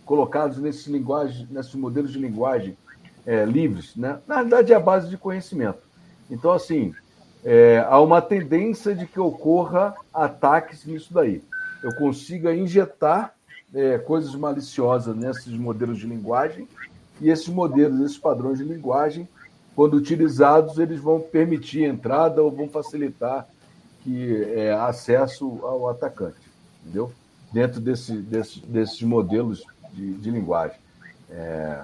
colocados nesses, linguagem, nesses modelos de linguagem é, livres, né? na verdade é a base de conhecimento. Então, assim, é, há uma tendência de que ocorra ataques nisso daí. Eu consiga injetar é, coisas maliciosas nesses modelos de linguagem e esses modelos, esses padrões de linguagem, quando utilizados, eles vão permitir entrada ou vão facilitar que é, acesso ao atacante, entendeu? Dentro desse, desse, desses modelos de, de linguagem. É...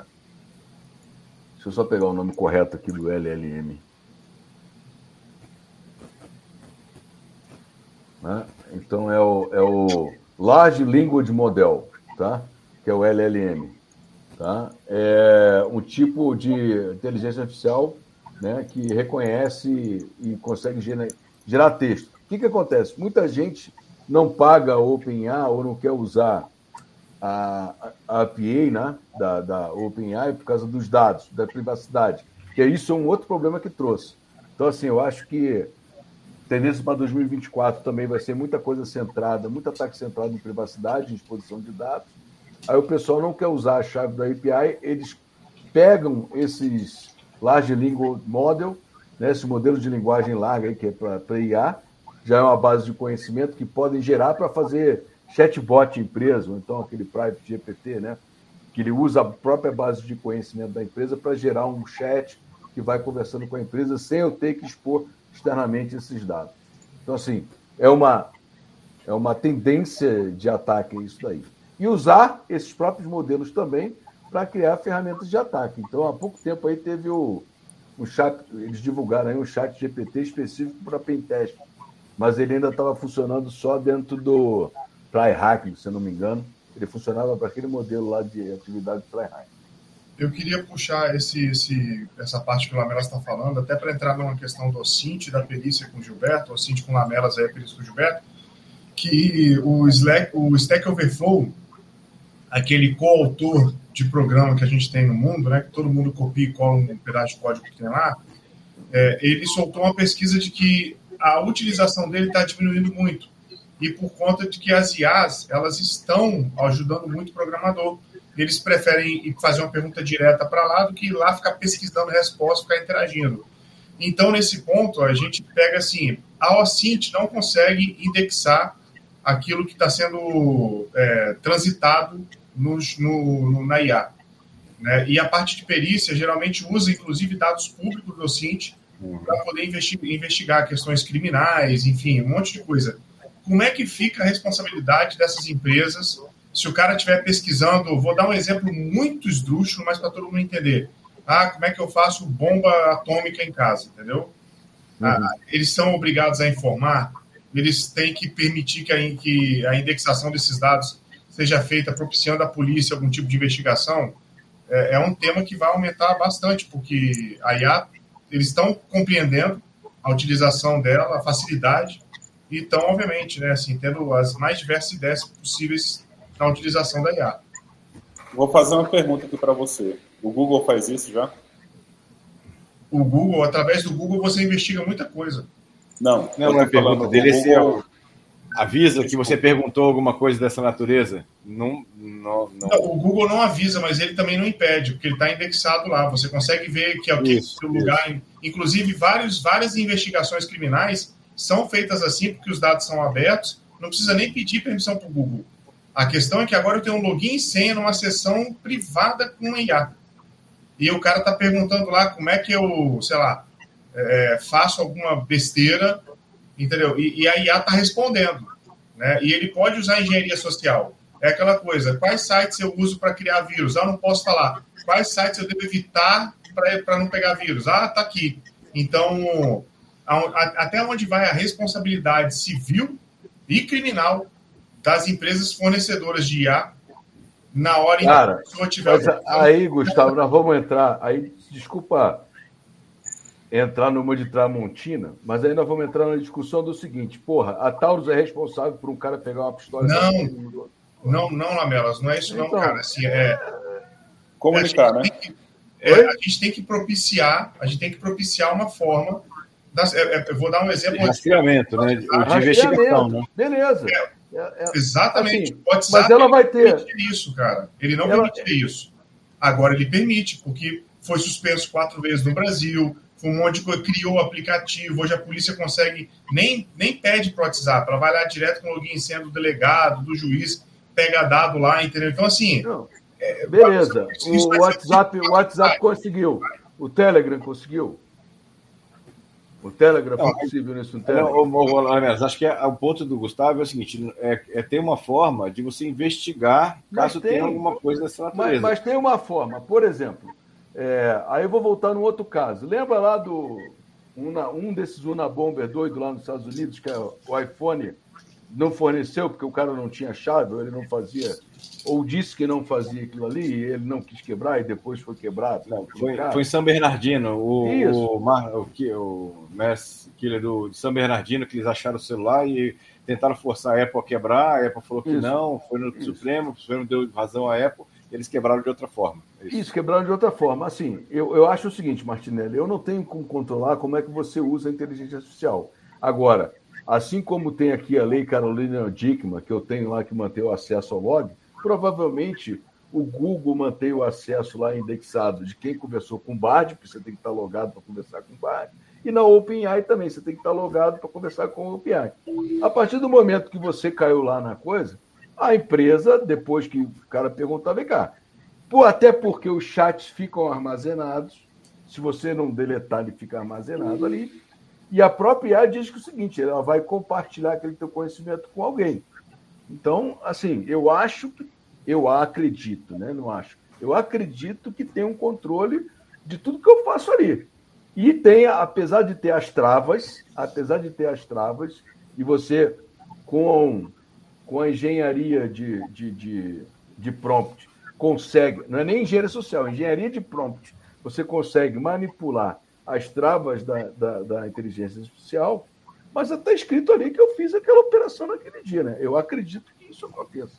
Deixa eu só pegar o nome correto aqui do LLM. Né? Então é o, é o Large Language Model, tá? que é o LLM. Tá? É um tipo de inteligência artificial né, que reconhece e consegue gerar, gerar texto. O que, que acontece? Muita gente não paga a OpenAI ou não quer usar a, a API né, da, da OpenAI por causa dos dados, da privacidade, que isso é um outro problema que trouxe. Então, assim, eu acho que tendência para 2024 também vai ser muita coisa centrada, muito ataque centrado em privacidade, em exposição de dados. Aí o pessoal não quer usar a chave da API, eles pegam esses Large Language Model, né, esse modelo de linguagem larga aí, que é para IA, já é uma base de conhecimento que podem gerar para fazer chatbot empresa, ou então aquele private GPT, né? Que ele usa a própria base de conhecimento da empresa para gerar um chat que vai conversando com a empresa sem eu ter que expor externamente esses dados. Então, assim, é uma, é uma tendência de ataque isso daí. E usar esses próprios modelos também para criar ferramentas de ataque. Então, há pouco tempo aí teve o, chat, eles divulgaram aí um chat GPT específico para pentest, mas ele ainda estava funcionando só dentro do, tryhacking, se eu não me engano. Ele funcionava para aquele modelo lá de atividade de tryhacking. Eu queria puxar esse, esse, essa parte que o Lamelas está falando, até para entrar numa questão do OSINT, da perícia com o Gilberto, o OSINT com o Lamelas, aí a perícia com o Gilberto, que o, Slack, o Stack Overflow, aquele coautor de programa que a gente tem no mundo, né, que todo mundo copia e cola um pedaço de código que tem lá, é, ele soltou uma pesquisa de que a utilização dele está diminuindo muito e por conta de que as IAs elas estão ajudando muito o programador. Eles preferem fazer uma pergunta direta para lá do que ir lá ficar pesquisando resposta, ficar interagindo. Então, nesse ponto, a gente pega assim, a OSINT não consegue indexar aquilo que está sendo é, transitado no, no, na IA. Né? E a parte de perícia geralmente usa, inclusive, dados públicos do OSINT uhum. para poder investigar, investigar questões criminais, enfim, um monte de coisa como é que fica a responsabilidade dessas empresas se o cara estiver pesquisando? Vou dar um exemplo muito esdrúxulo, mas para todo mundo entender. Ah, como é que eu faço bomba atômica em casa, entendeu? Uhum. Ah, eles são obrigados a informar, eles têm que permitir que a, que a indexação desses dados seja feita propiciando à polícia algum tipo de investigação. É, é um tema que vai aumentar bastante, porque a IA, eles estão compreendendo a utilização dela, a facilidade, e estão, obviamente, né, assim, tendo as mais diversas ideias possíveis na utilização da IA. Vou fazer uma pergunta aqui para você. O Google faz isso já? O Google, através do Google, você investiga muita coisa. Não, não, não é pergunta dele. Google... avisa que você perguntou alguma coisa dessa natureza. Não, não, não... não, o Google não avisa, mas ele também não impede, porque ele está indexado lá. Você consegue ver que é o isso, lugar. Isso. Inclusive, vários, várias investigações criminais são feitas assim porque os dados são abertos, não precisa nem pedir permissão para o Google. A questão é que agora eu tenho um login e senha numa sessão privada com a IA. E o cara está perguntando lá como é que eu, sei lá, é, faço alguma besteira, entendeu? E, e a IA está respondendo. Né? E ele pode usar engenharia social. É aquela coisa, quais sites eu uso para criar vírus? Ah, não posso falar. Quais sites eu devo evitar para não pegar vírus? Ah, tá aqui. Então, até onde vai a responsabilidade civil e criminal das empresas fornecedoras de IA na hora em Cara, que a pessoa tiver. Mas aí, Gustavo, nós vamos entrar. Aí, desculpa entrar numa de Tramontina, mas aí nós vamos entrar na discussão do seguinte: porra, a Taurus é responsável por um cara pegar uma pistola. Não, não, não, Lamelas, não é isso, não, então, cara. Assim, é, comunicar, né? Que, é, a gente tem que propiciar, a gente tem que propiciar uma forma. Das, é, é eu vou dar um exemplo. Rastreamento, né? De investigação, né? Beleza. É, exatamente. Assim, Pode mas ela vai ter. isso, cara. Ele não ela... permite isso. Agora ele permite, porque foi suspenso quatro vezes no Brasil, foi um monte de coisa, criou o aplicativo, hoje a polícia consegue, nem, nem pede para o WhatsApp, ela vai lá direto com o login sendo do delegado, do juiz, pega dado lá, entendeu? Então, assim. Não. É, Beleza. O WhatsApp, o WhatsApp conseguiu. O Telegram conseguiu. O Telegram foi possível nesse Telegram. acho que é, o ponto do Gustavo é o seguinte: é, é ter uma forma de você investigar caso tem, tenha alguma coisa dessa natureza. Mas, mas tem uma forma. Por exemplo, é, aí eu vou voltar no outro caso. Lembra lá do uma, um desses Unabomber doido lá nos Estados Unidos, que é o iPhone não forneceu porque o cara não tinha chave, ou ele não fazia, ou disse que não fazia aquilo ali, e ele não quis quebrar e depois foi quebrado. Não, foi, foi, em São Bernardino, o, Isso. o, o, o, o Mass Killer do, de São Bernardino, que eles acharam o celular e tentaram forçar a Apple a quebrar, a Apple falou que Isso. não, foi no Isso. Supremo, o Supremo deu razão à Apple, eles quebraram de outra forma. É isso. isso. quebraram de outra forma. Assim, eu, eu acho o seguinte, Martinelli, eu não tenho como controlar como é que você usa a inteligência artificial. Agora, Assim como tem aqui a lei Carolina Dickman, que eu tenho lá que mantém o acesso ao log, provavelmente o Google mantém o acesso lá indexado de quem conversou com o Bard, porque você tem que estar logado para conversar com o Bard, e na OpenAI também, você tem que estar logado para conversar com o OpenAI. A partir do momento que você caiu lá na coisa, a empresa, depois que o cara perguntar, vem cá, por, até porque os chats ficam armazenados, se você não deletar, ele fica armazenado ali, e a própria IA diz que é o seguinte, ela vai compartilhar aquele teu conhecimento com alguém. Então, assim, eu acho eu acredito, né? Não acho. Eu acredito que tem um controle de tudo que eu faço ali. E tem, apesar de ter as travas, apesar de ter as travas, e você com, com a engenharia de, de, de, de prompt consegue, não é nem engenharia social, é engenharia de prompt, você consegue manipular as travas da, da, da inteligência artificial, mas está escrito ali que eu fiz aquela operação naquele dia, né? Eu acredito que isso aconteça.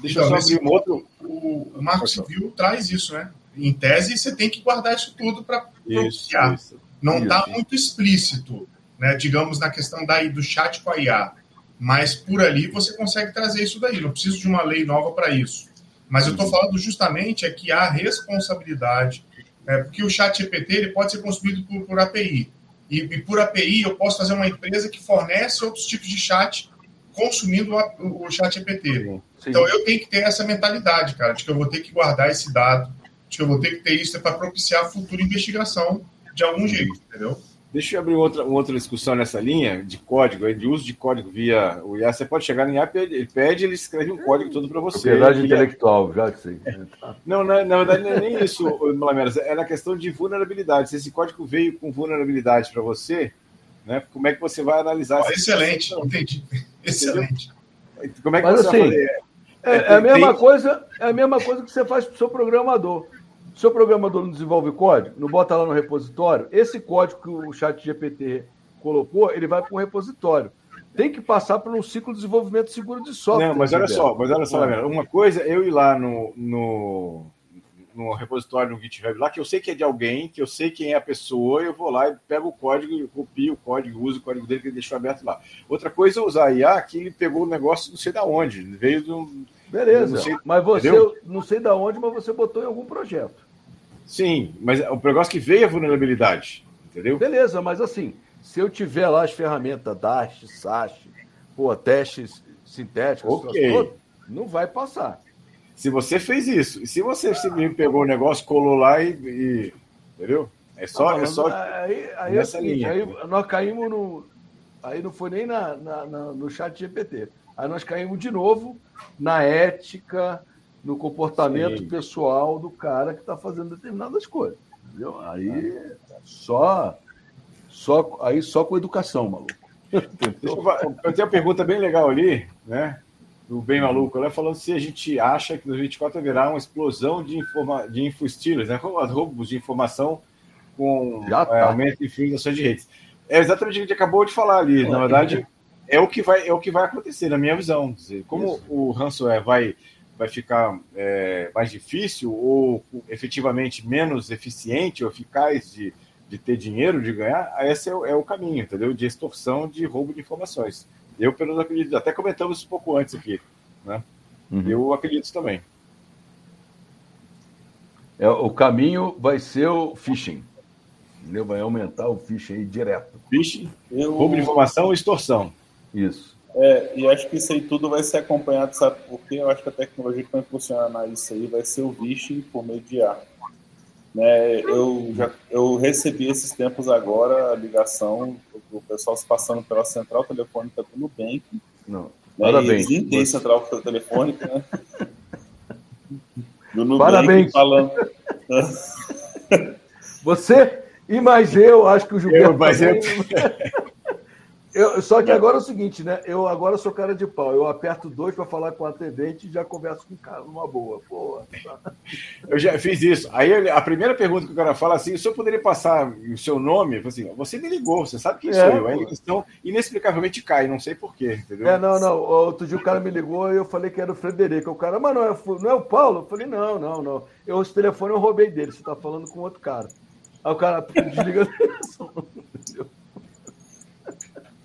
Deixa então, eu só abrir um outro. O, o Marco Civil traz isso, né? Em tese, você tem que guardar isso tudo para propiciar. Não está muito explícito, né? digamos, na questão daí do chat com a IA. Mas por ali você consegue trazer isso daí. Não preciso de uma lei nova para isso. Mas eu estou uhum. falando justamente é que há responsabilidade é, porque o chat GPT ele pode ser consumido por, por API. E, e, por API eu posso fazer uma empresa que fornece outros tipos de chat consumindo o, o chat GPT. Então eu tenho que ter essa mentalidade, cara, de que eu vou ter que guardar esse dado, de que eu vou ter que ter isso para propiciar futura investigação de algum jeito, entendeu? Deixa eu abrir outra, outra discussão nessa linha de código, de uso de código via o IA. Você pode chegar no IA, ele pede, ele escreve um código todo para você. Propriedade intelectual, já sei. Não, na, na verdade, não é nem isso, Malameras. É na questão de vulnerabilidade. Se esse código veio com vulnerabilidade para você, né, como é que você vai analisar? Oh, excelente, entendi. Excelente. Como é que Mas, você assim, vai fazer? É, é, a mesma coisa, é a mesma coisa que você faz para o seu programador seu programador não desenvolve código, não bota lá no repositório, esse código que o chat GPT colocou, ele vai para um repositório. Tem que passar por um ciclo de desenvolvimento seguro de software. Não, mas olha só, mas olha só, uma coisa eu ir lá no, no, no repositório no GitHub lá, que eu sei que é de alguém, que eu sei quem é a pessoa, eu vou lá e pego o código, copio o código, uso o código dele que ele deixou aberto lá. Outra coisa é usar a IA, que ele pegou o negócio não sei da onde, veio de um. Beleza, sei, mas você, entendeu? não sei da onde, mas você botou em algum projeto. Sim, mas o negócio que veio é a vulnerabilidade, entendeu? Beleza, mas assim, se eu tiver lá as ferramentas Dash, Sash, pô, testes sintéticos, okay. não vai passar. Se você fez isso, e se você simplesmente pegou o negócio, colou lá e, e entendeu? É só, não, é só aí, aí, nessa é linha. Aí nós caímos no, aí não foi nem na, na, na, no chat GPT. Aí nós caímos de novo na ética, no comportamento Sim. pessoal do cara que está fazendo determinadas coisas. Entendeu? Aí só, só, aí só com educação, maluco. Eu tenho uma pergunta bem legal ali, né? do Bem Maluco, ela falando se a gente acha que 2024 haverá uma explosão de, informa de infostilos, né? roubos de informação com tá. é, aumento de infiltrações de redes. É exatamente o que a gente acabou de falar ali. Na verdade, é o que vai, é o que vai acontecer, na minha visão. Como Isso. o ransomware vai, vai ficar é, mais difícil ou efetivamente menos eficiente ou eficaz de, de ter dinheiro, de ganhar, esse é o, é o caminho, entendeu? De extorsão, de roubo de informações. Eu, pelo menos, acredito. Até comentamos isso um pouco antes aqui. Né? Uhum. Eu acredito também. É, o caminho vai ser o phishing. Entendeu? Vai aumentar o phishing aí direto. Phishing, eu... roubo de informação e extorsão. Isso. É, e acho que isso aí tudo vai ser acompanhado, sabe por quê? Eu acho que a tecnologia que vai impulsionar isso aí vai ser o phishing por meio de ar. Né, eu, já, eu recebi esses tempos agora a ligação do pessoal se passando pela central telefônica do Nubank. Não. Né, Parabéns. E tem central telefônica, né? Do Nubank Parabéns. falando. Você e mais eu, acho que o Gilberto. Eu, mas eu... Eu, só que agora é o seguinte, né? Eu agora sou cara de pau. Eu aperto dois para falar com a atendente e já converso com o cara numa boa. Pô, Eu já fiz isso. Aí a primeira pergunta que o cara fala assim: o senhor poderia passar o seu nome? Assim, você me ligou, você sabe quem é, sou eu. Aí a ligação inexplicavelmente cai, não sei porquê, entendeu? É, não, não. Outro dia o cara me ligou e eu falei que era o Frederico. O cara, mas não é, não é o Paulo? Eu falei, não, não, não. Eu, esse telefone eu roubei dele, você tá falando com outro cara. Aí o cara desliga a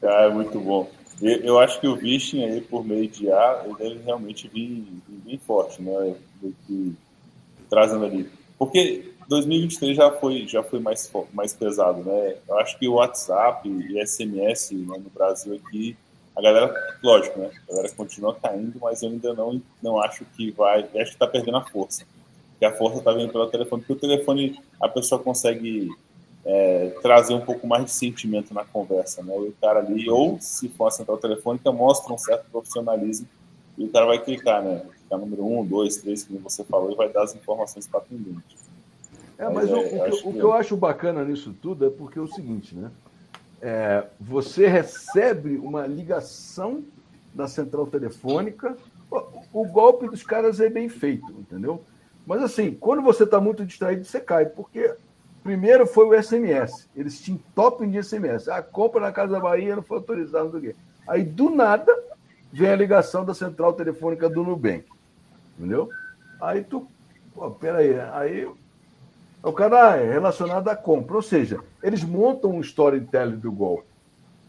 Ah, é muito bom. Eu acho que o Vishin aí, por meio de ar, ele deve realmente vir, bem forte, né? Que trazendo ali. Porque 2023 já foi, já foi mais, mais pesado, né? Eu acho que o WhatsApp e SMS né, no Brasil aqui, a galera, lógico, né? A galera continua caindo, mas eu ainda não, não acho que vai. Acho que está perdendo a força. Porque a força está vindo pelo telefone. Porque o telefone a pessoa consegue é, trazer um pouco mais de sentimento na conversa, né? E o cara ali, ou se for a central telefônica, mostra um certo profissionalismo e o cara vai clicar, né? Clicar número um, dois, três, como você falou, e vai dar as informações para atendente. É, mas, mas o, é, o, que, o que eu acho bacana nisso tudo é porque é o seguinte, né? É, você recebe uma ligação da central telefônica, o, o golpe dos caras é bem feito, entendeu? Mas assim, quando você está muito distraído, você cai, porque Primeiro foi o SMS. Eles tinham top de SMS. A compra na Casa da Bahia não foi autorizada, não quê. Aí, do nada, vem a ligação da central telefônica do Nubank. Entendeu? Aí tu. Pô, peraí. Aí o cara é relacionado à compra. Ou seja, eles montam um storytelling do golpe.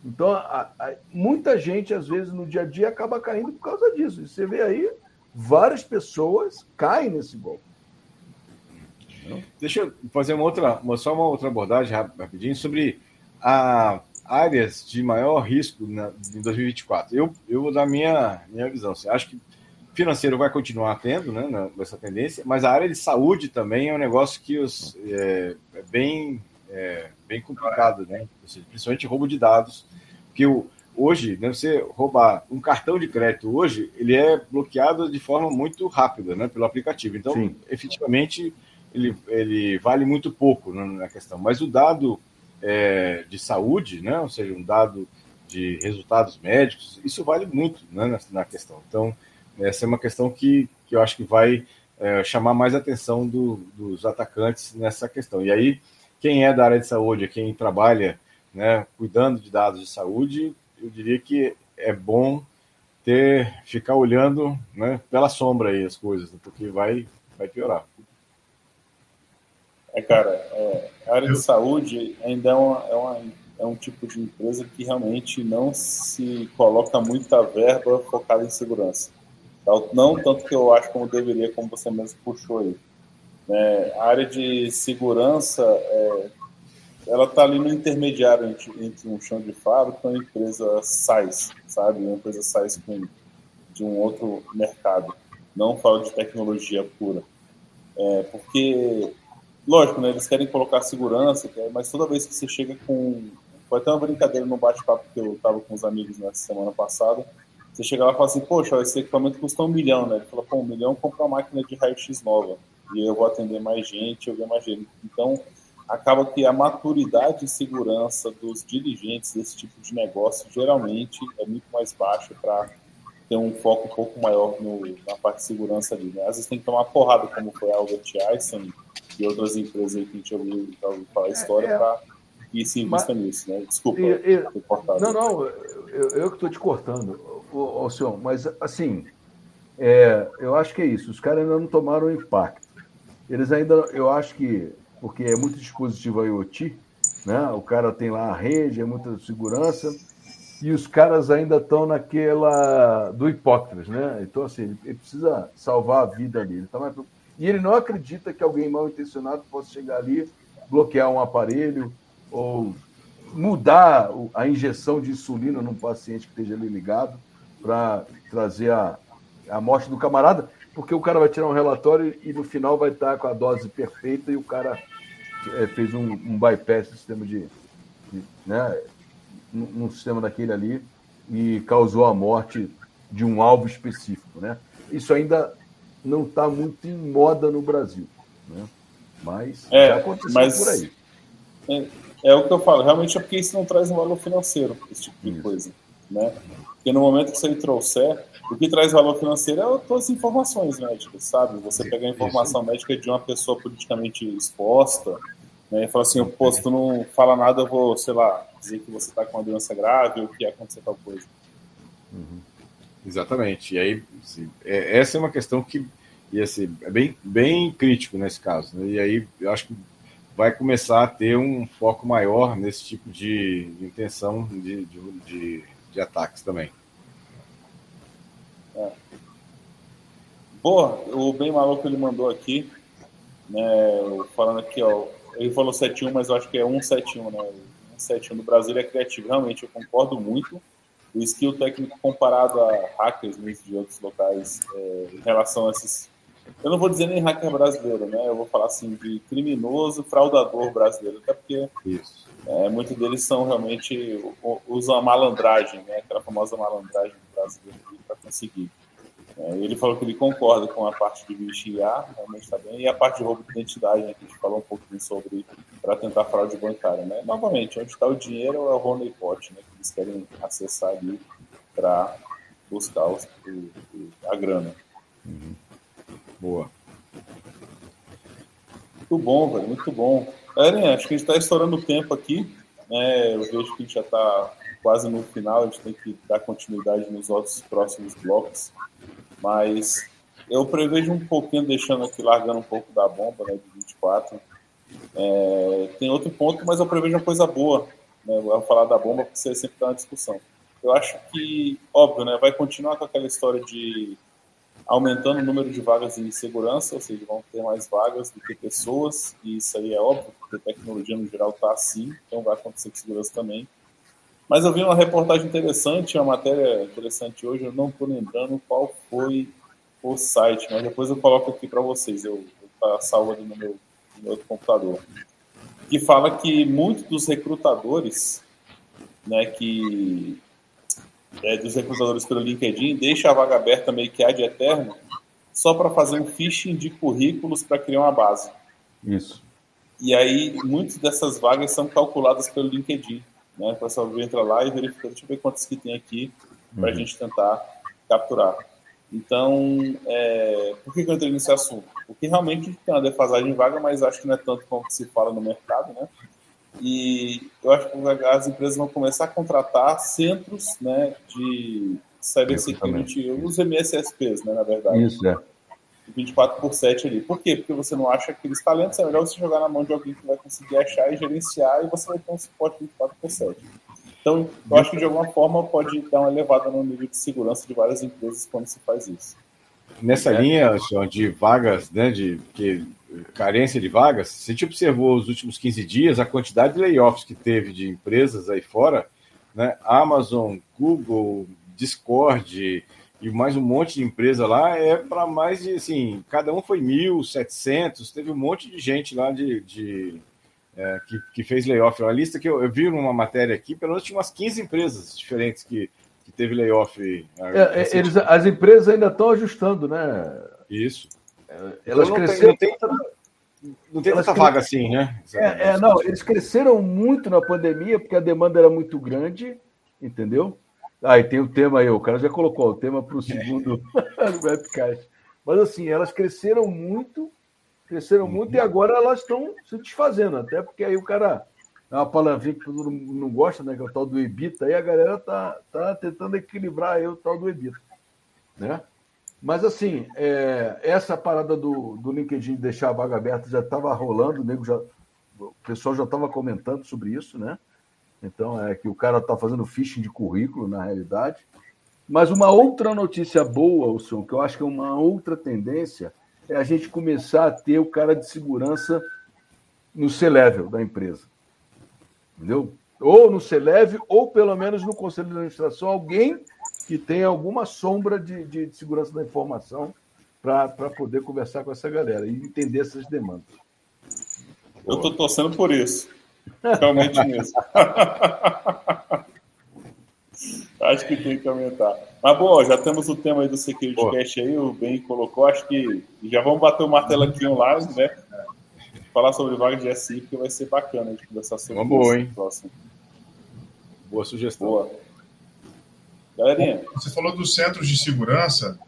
Então, a, a, muita gente, às vezes, no dia a dia, acaba caindo por causa disso. E você vê aí, várias pessoas caem nesse golpe. Deixa eu fazer uma outra, só uma outra abordagem rapidinho sobre a áreas de maior risco na, em 2024. Eu, eu vou dar minha, minha visão. Assim, acho que financeiro vai continuar tendo né, nessa tendência, mas a área de saúde também é um negócio que os, é, é bem, é, bem complicado, né? Seja, principalmente roubo de dados, porque o, hoje, né, você roubar um cartão de crédito hoje, ele é bloqueado de forma muito rápida né, pelo aplicativo. Então, Sim. efetivamente, ele, ele vale muito pouco né, na questão, mas o dado é, de saúde, né, ou seja, um dado de resultados médicos, isso vale muito né, na, na, questão. Então, essa é uma questão que, que eu acho que vai é, chamar mais atenção do, dos atacantes nessa questão. E aí, quem é da área de saúde, quem trabalha né, cuidando de dados de saúde, eu diria que é bom ter ficar olhando né, pela sombra aí as coisas, porque vai, vai piorar. É, cara, é, a área de saúde ainda é, uma, é, uma, é um tipo de empresa que realmente não se coloca muita verba focada em segurança. Não tanto que eu acho como deveria, como você mesmo puxou aí. É, a área de segurança, é, ela está ali no intermediário entre, entre, um chão de fábrica e uma empresa SaaS, sabe? Uma empresa SaaS com, de um outro mercado. Não falo de tecnologia pura. É, porque Lógico, né? Eles querem colocar segurança, mas toda vez que você chega com. Foi até uma brincadeira no bate-papo que eu tava com os amigos nessa semana passada. Você chega lá e fala assim, poxa, esse equipamento custa um milhão, né? Ele fala, pô, um milhão compra uma máquina de raio-x nova. E eu vou atender mais gente, eu ganho mais gente. Então, acaba que a maturidade e segurança dos dirigentes desse tipo de negócio geralmente é muito mais baixa para ter um foco um pouco maior no, na parte de segurança ali. Né? Às vezes tem que tomar porrada, como foi a Albert Einstein e outras empresas aí que a gente ouviu, ouviu falar a história, é, é. para que se invista mas, nisso. Né? Desculpa, e, e. Não, não, eu, eu que estou te cortando, senhor, mas assim, é, eu acho que é isso. Os caras ainda não tomaram impacto. Eles ainda, eu acho que, porque é muito dispositivo IoT, né? O cara tem lá a rede, é muita segurança e os caras ainda estão naquela do Hipócrates, né? Então, assim, ele precisa salvar a vida ali. Ele tá mais... E ele não acredita que alguém mal intencionado possa chegar ali, bloquear um aparelho ou mudar a injeção de insulina num paciente que esteja ali ligado para trazer a, a morte do camarada, porque o cara vai tirar um relatório e no final vai estar com a dose perfeita e o cara é, fez um, um bypass do sistema de, de né, num sistema daquele ali e causou a morte de um alvo específico, né? Isso ainda não está muito em moda no Brasil, né? Mas é, já aconteceu mas por aí. É, é, o que eu falo, realmente é porque isso não traz um valor financeiro, esse tipo de isso. coisa, né? Porque no momento que você trouxer, o que traz valor financeiro é todas as informações médicas, sabe? Você pegar a informação médica de uma pessoa politicamente exposta, né, e fala assim, pô, se tu não fala nada, eu vou, sei lá, dizer que você está com uma doença grave ou que ia acontecer tal coisa. Uhum. Exatamente. E aí, assim, é, essa é uma questão que e assim, é bem, bem crítico nesse caso. Né? E aí, eu acho que vai começar a ter um foco maior nesse tipo de, intenção de, de, de, ataques também. É. Boa, o bem maluco ele mandou aqui, né, falando aqui, ó, ele falou 7-1, mas eu acho que é 1-7-1, né? 7 no Brasil é criativo. Realmente, eu concordo muito. O skill técnico comparado a hackers de outros locais é, em relação a esses. Eu não vou dizer nem hacker brasileiro, né? Eu vou falar assim de criminoso, fraudador brasileiro, até porque é, muitos deles são realmente usam a malandragem, né? Aquela famosa malandragem do brasileiro para conseguir. É, ele falou que ele concorda com a parte de vigiar, realmente está bem, e a parte de roubo de identidade, né, que a gente falou um pouquinho sobre, para tentar fraude bancária. Né? Novamente, onde está o dinheiro é o Rony Pot, né, que eles querem acessar ali para buscar os, o, a grana. Uhum. Boa. Muito bom, velho, muito bom. Eren, acho que a gente está estourando o tempo aqui. Né? Eu vejo que a gente já está quase no final, a gente tem que dar continuidade nos outros próximos blocos. Mas eu prevejo um pouquinho, deixando aqui, largando um pouco da bomba né, de 24. É, tem outro ponto, mas eu prevejo uma coisa boa. Né, vou falar da bomba porque você sempre está na discussão. Eu acho que, óbvio, né, vai continuar com aquela história de aumentando o número de vagas em segurança, ou seja, vão ter mais vagas do que pessoas, e isso aí é óbvio, porque a tecnologia no geral está assim, então vai acontecer com segurança também. Mas eu vi uma reportagem interessante, uma matéria interessante hoje, eu não estou lembrando qual foi o site, mas depois eu coloco aqui para vocês, eu está salvo ali no meu, no meu outro computador, que fala que muitos dos recrutadores, né, que é, dos recrutadores pelo LinkedIn, deixa a vaga aberta meio que ad eterno, só para fazer um phishing de currículos para criar uma base. Isso. E aí, muitas dessas vagas são calculadas pelo LinkedIn. Né? O pessoal entra lá e verifica, deixa eu ver quantos que tem aqui para a uhum. gente tentar capturar. Então, é, por que, eu entrei nesse assunto? Porque realmente tem uma defasagem vaga, mas acho que não é tanto como se fala no mercado, né? E eu acho que as empresas vão começar a contratar centros né, de cybersecurity, os MSSPs, né, na verdade. Isso, é. 24 por 7 ali. Por quê? Porque você não acha aqueles talentos, é melhor você jogar na mão de alguém que vai conseguir achar e gerenciar e você vai ter um suporte 24 por 7. Então, eu acho que de alguma forma pode dar uma elevada no nível de segurança de várias empresas quando se faz isso. Nessa é. linha de vagas, né, de que, carência de vagas, se a gente observou os últimos 15 dias, a quantidade de layoffs que teve de empresas aí fora, né, Amazon, Google, Discord, e mais um monte de empresa lá, é para mais de, assim, cada um foi mil, setecentos, teve um monte de gente lá de, de é, que, que fez layoff. A lista que eu, eu vi numa matéria aqui, pelo menos tinha umas 15 empresas diferentes que, que teve layoff. É, é eles, as empresas ainda estão ajustando, né? Isso. É, elas então, cresceram... Não tem, tanta, não tem tanta vaga assim, né? É, é, não, eles cresceram muito na pandemia porque a demanda era muito grande, entendeu? Ah, e tem o tema aí, o cara já colocou o tema para o segundo webcast. Mas assim, elas cresceram muito, cresceram muito e agora elas estão se desfazendo, até porque aí o cara é uma palavrinha que todo mundo não gosta, né? Que é o tal do EBITA, aí a galera tá, tá tentando equilibrar aí o tal do EBITA, né? Mas assim, é, essa parada do, do LinkedIn deixar a vaga aberta já estava rolando, o, nego já, o pessoal já estava comentando sobre isso, né? Então é que o cara está fazendo phishing de currículo, na realidade. Mas uma outra notícia boa, Wilson, que eu acho que é uma outra tendência, é a gente começar a ter o cara de segurança no C-level da empresa. Entendeu? Ou no C-level, ou pelo menos no conselho de administração, alguém que tenha alguma sombra de, de, de segurança da informação para poder conversar com essa galera e entender essas demandas. Eu estou torcendo por isso. Realmente mesmo. acho que tem que aumentar. Mas, bom, já temos o tema aí do Security Boa. Cash aí, o Ben colocou. Acho que já vamos bater o martelo aqui online, né? Falar sobre vaga de SI, porque vai ser bacana a gente conversar sobre Uma boa, hein? Próximo. Boa sugestão. Boa. Galerinha. Você falou dos centros de segurança.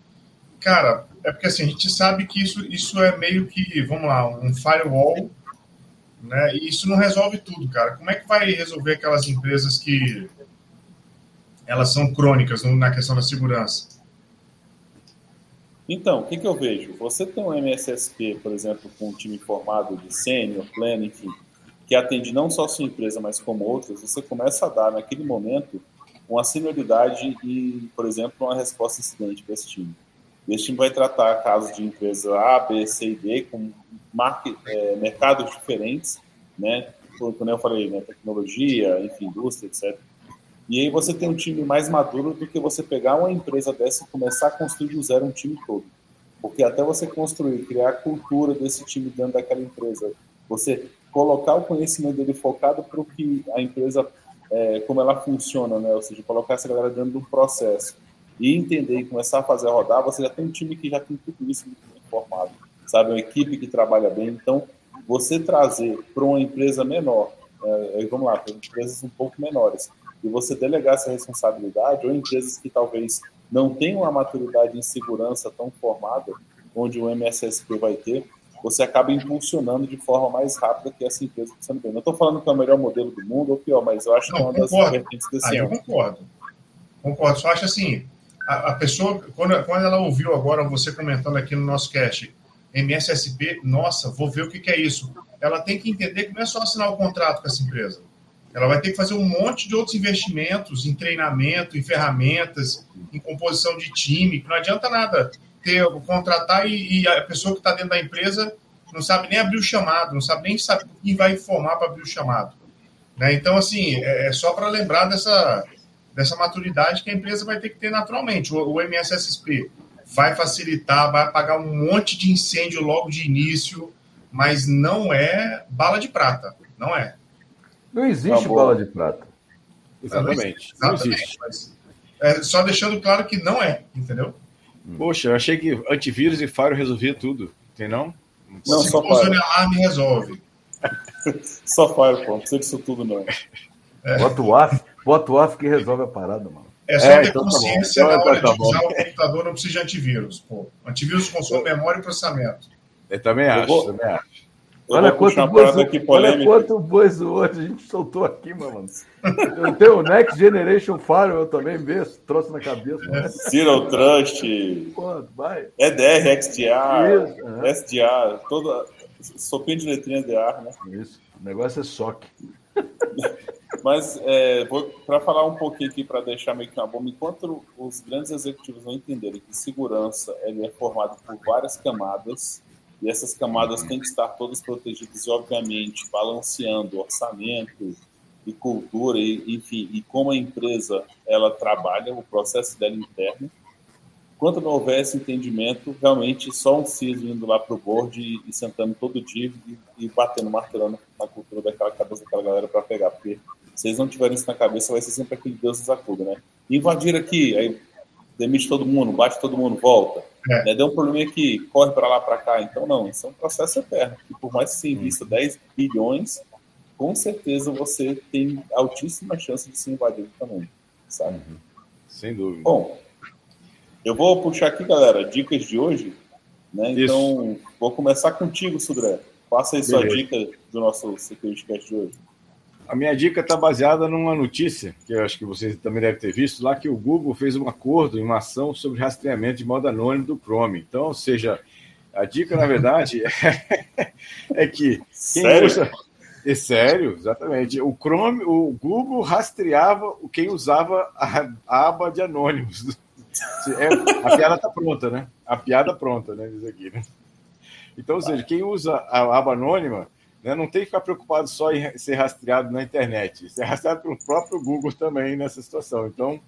Cara, é porque assim, a gente sabe que isso, isso é meio que, vamos lá, um firewall, né? E isso não resolve tudo, cara. Como é que vai resolver aquelas empresas que elas são crônicas na questão da segurança? Então, o que, que eu vejo? Você tem um MSSP, por exemplo, com um time formado de sênior, pleno, enfim, que atende não só a sua empresa, mas como outras, você começa a dar, naquele momento, uma senioridade e, por exemplo, uma resposta incidente para esse time. Esse time vai tratar casos de empresa A, B, C e D com market, é, mercados diferentes, né? Como eu falei, né? tecnologia, enfim, indústria, etc. E aí você tem um time mais maduro do que você pegar uma empresa dessa e começar a construir do zero um time todo. Porque até você construir, criar a cultura desse time dentro daquela empresa, você colocar o conhecimento dele focado para o que a empresa, é, como ela funciona, né? Ou seja, colocar essa galera dentro de um processo e entender e começar a fazer a rodar, você já tem um time que já tem tudo isso muito bem formado, sabe? Uma equipe que trabalha bem. Então, você trazer para uma empresa menor, é, vamos lá, para empresas um pouco menores, e você delegar essa responsabilidade, ou empresas que talvez não tenham a maturidade em segurança tão formada, onde o MSSP vai ter, você acaba impulsionando de forma mais rápida que essa empresa funciona bem. Não estou falando que é o melhor modelo do mundo ou pior, mas eu acho não, que é uma concordo. das vertentes desse ah, ano. Eu concordo. Concordo. Só acho assim, a, a, pessoa, quando, quando ela ouviu agora você comentando aqui no nosso cast, MSSP, nossa, vou ver o que, que é isso. Ela tem que entender que não é só assinar o contrato com essa empresa ela vai ter que fazer um monte de outros investimentos em treinamento, em ferramentas, em composição de time, não adianta nada ter contratar e, e a pessoa que está dentro da empresa não sabe nem abrir o chamado, não sabe nem sabe quem vai informar para abrir o chamado. Né? Então, assim, é, é só para lembrar dessa, dessa maturidade que a empresa vai ter que ter naturalmente. O, o MSSP vai facilitar, vai apagar um monte de incêndio logo de início, mas não é bala de prata, não é. Não existe tá bola de prata. Exatamente. Não existe. Mas, é, só deixando claro que não é, entendeu? Poxa, eu achei que antivírus e Fire resolvia tudo. Tem não? Não, Se só Fire. alarme resolve. só Fire, pô. Não precisa disso tudo, não. É. Bota o AF, bota o AF que resolve a parada, mano. É só é, ter então tá consciência tá na hora então, tá de usar o computador, não precisa de antivírus. Pô. Antivírus consome memória e processamento. Eu também acho, eu vou... também acho. Olha quanto, bois, olha quanto bois hoje a gente soltou aqui, mano. Eu tenho o Next Generation Firewall também, vê, troço na cabeça. Mano. Zero Trust. Vai. EDR, XDR, Isso, uhum. SDR, toda. Sopinha de letrinha EDR, né? Isso. O negócio é SOC. Mas, é, para falar um pouquinho aqui, para deixar meio que uma bomba, enquanto os grandes executivos não entenderem que segurança é formado por várias camadas, e essas camadas têm que estar todas protegidas e, obviamente, balanceando orçamento e cultura, e, enfim, e como a empresa ela trabalha, o processo dela interno. Enquanto não houver esse entendimento, realmente só um CISO indo lá para o board e, e, sentando todo dia e, e batendo, martelando na cultura daquela cabeça daquela galera para pegar, porque se eles não tiverem isso na cabeça, vai ser sempre aquele Deus nos acuda, né? Invadir aqui, aí demite todo mundo, bate todo mundo, volta. É. Né? Deu um problema aqui, corre para lá, para cá. Então, não, isso é um processo eterno. E por mais que você invista 10 bilhões, com certeza você tem altíssima chance de ser invadido também, sabe? Uhum. Sem dúvida. Bom, eu vou puxar aqui, galera, dicas de hoje. Né? Então, Isso. vou começar contigo, Sudré. Faça aí sua dica do nosso Security Cast de hoje. A minha dica está baseada numa notícia, que eu acho que vocês também devem ter visto, lá que o Google fez um acordo em uma ação sobre rastreamento de modo anônimo do Chrome. Então, ou seja, a dica, na verdade, é que quem sério? usa. É sério, exatamente. O Chrome, o Google rastreava quem usava a, a aba de anônimos. É, a piada está pronta, né? A piada pronta, né? Diz aqui, né? Então, ou seja, quem usa a aba anônima né, não tem que ficar preocupado só em ser rastreado na internet, ser rastreado pelo próprio Google também nessa situação. Então,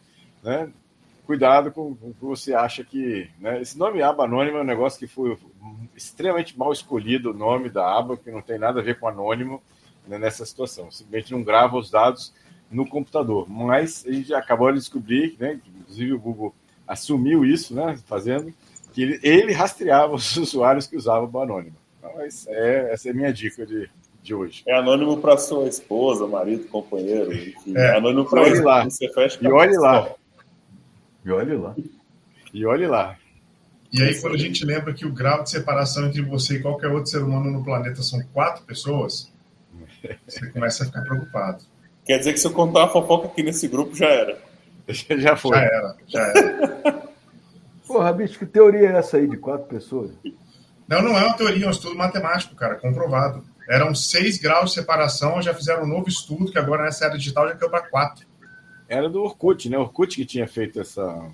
né, cuidado com, o que você acha que. Né, esse nome aba anônima é um negócio que foi extremamente mal escolhido o nome da aba, que não tem nada a ver com anônimo né, nessa situação. Simplesmente não grava os dados no computador. Mas a gente acabou de descobrir, né, inclusive o Google assumiu isso, né, fazendo, que ele, ele rastreava os usuários que usavam o anônimo. Então, é, essa é a minha dica de, de hoje. É anônimo para sua esposa, marido, companheiro, enfim. É, é anônimo para olhe lá. Você fecha e olhe lá. E olhe lá. E olhe lá. E aí, quando a gente lembra que o grau de separação entre você e qualquer outro ser humano no planeta são quatro pessoas, você começa a ficar preocupado. Quer dizer que se eu contar uma fofoca aqui nesse grupo, já era. Já foi. Já era, já era. Porra, bicho, que teoria é essa aí de quatro pessoas? Não, não é uma teoria, é um estudo matemático, cara, comprovado. Eram seis graus de separação, já fizeram um novo estudo, que agora nessa era digital já caiu para quatro. Era do Orkut, né? O Orkut que tinha feito essa.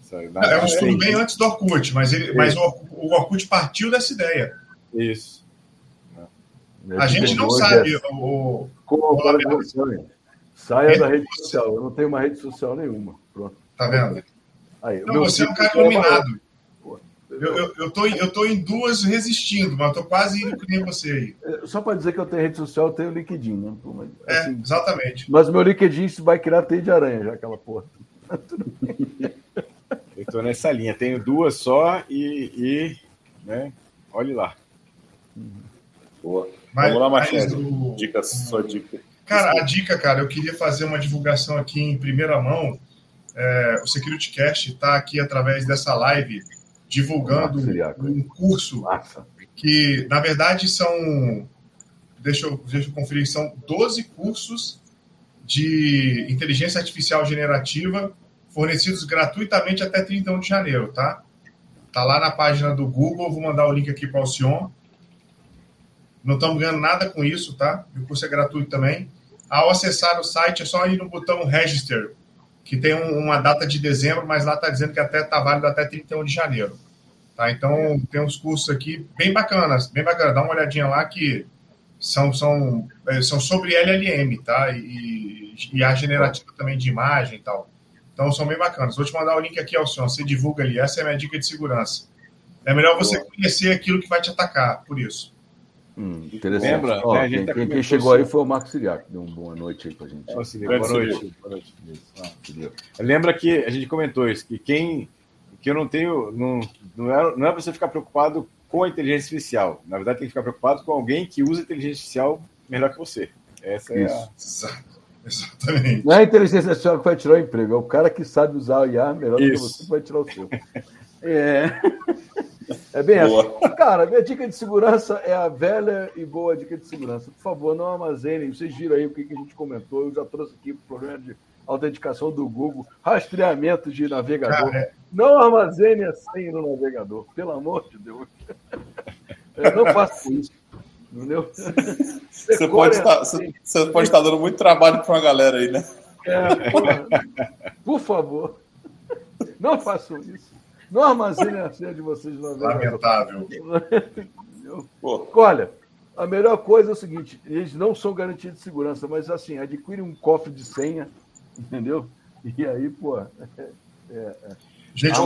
essa... Não, é um estudo bem antes do Orkut, mas, ele, mas o, o Orkut partiu dessa ideia. Isso. A gente não sabe. O, Como o, Saia da rede social. Eu não tenho uma rede social nenhuma. Pronto. Tá vendo? Aí, não, você é um cara iluminado. Eu, eu, eu, tô, eu tô em duas resistindo, mas tô quase indo que nem você aí. É, só para dizer que eu tenho rede social, eu tenho LinkedIn, né? É, assim, é, exatamente. Mas meu LinkedIn vai criar teia de aranha, já aquela porra. eu tô nessa linha, tenho duas só e, e né? Olhe lá. Boa. Mas, Vamos lá, Machado. Dica, sua dica. Cara, a dica, cara, eu queria fazer uma divulgação aqui em primeira mão. É, o SecurityCast está aqui através dessa live divulgando um curso que, na verdade, são. Deixa eu, deixa eu conferir, são 12 cursos de inteligência artificial generativa fornecidos gratuitamente até 31 de janeiro, tá? Tá lá na página do Google, vou mandar o link aqui para o Sion. Não estamos ganhando nada com isso, tá? O curso é gratuito também. Ao acessar o site, é só ir no botão Register, que tem uma data de dezembro, mas lá está dizendo que até está válido até 31 de janeiro. Tá? Então, tem uns cursos aqui bem bacanas, bem bacana. Dá uma olhadinha lá que são, são, é, são sobre LLM, tá? E, e a generativa também de imagem e tal. Então, são bem bacanas. Vou te mandar o link aqui, Alcion. Você divulga ali. Essa é a minha dica de segurança. É melhor você conhecer aquilo que vai te atacar, por isso. Hum, interessante. Lembra? Ó, né, quem, quem, quem chegou aí foi o Marcos Siriac. Deu uma boa noite aí pra gente. boa noite. Boa noite. Ah, Lembra que a gente comentou isso, que quem que eu não tenho. Não, não é, não é você ficar preocupado com a inteligência artificial. Na verdade, tem que ficar preocupado com alguém que usa inteligência artificial melhor que você. Essa é Isso. a. Exatamente. Não é a inteligência artificial que vai tirar o emprego, é o cara que sabe usar o IA melhor do que você que vai tirar o seu. É. É bem boa. essa. Cara, minha dica de segurança é a velha e boa dica de segurança. Por favor, não armazenem. Vocês viram aí o que a gente comentou. Eu já trouxe aqui o problema de autenticação do Google, rastreamento de navegador. Cara, é... Não armazene a senha no navegador, pelo amor de Deus. Eu não faço isso. Entendeu? Você pode, estar, assim. você pode estar dando muito trabalho para uma galera aí, né? É, por favor, não façam isso. Não armazene a senha de vocês no navegador. Lamentável. Olha, a melhor coisa é o seguinte: eles não são garantidos de segurança, mas assim, adquire um cofre de senha entendeu? E aí, pô. É, é. Gente, ah,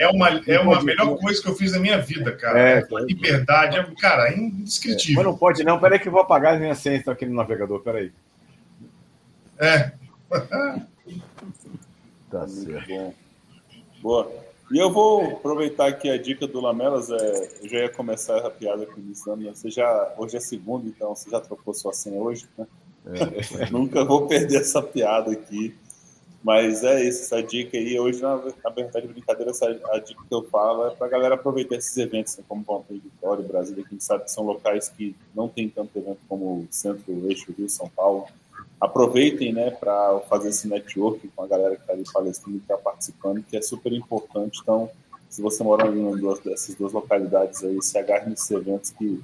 é, é, uma, é uma melhor coisa que eu fiz na minha vida, cara. É, é liberdade, é, cara, é indescritível. mas não pode, não. Peraí, que eu vou apagar as minhas senhas aqui no navegador, peraí. É. tá certo. Boa. E eu vou aproveitar aqui a dica do Lamelas. É, eu já ia começar essa piada com o Luciano. Você já, hoje é segunda, então você já trocou sua senha hoje, né? É. Nunca vou perder essa piada aqui. Mas é isso, essa dica aí. Hoje, na, na verdade, brincadeira, essa, a dica que eu falo é para a galera aproveitar esses eventos, né, como Ponta Vitória, Brasília, que a gente sabe que são locais que não tem tanto evento como o Centro, Eixo, Rio, São Paulo. Aproveitem né, para fazer esse network com a galera que está ali palestrando e está participando, que é super importante. Então, se você mora em uma dessas duas localidades aí, se agarre nesses eventos que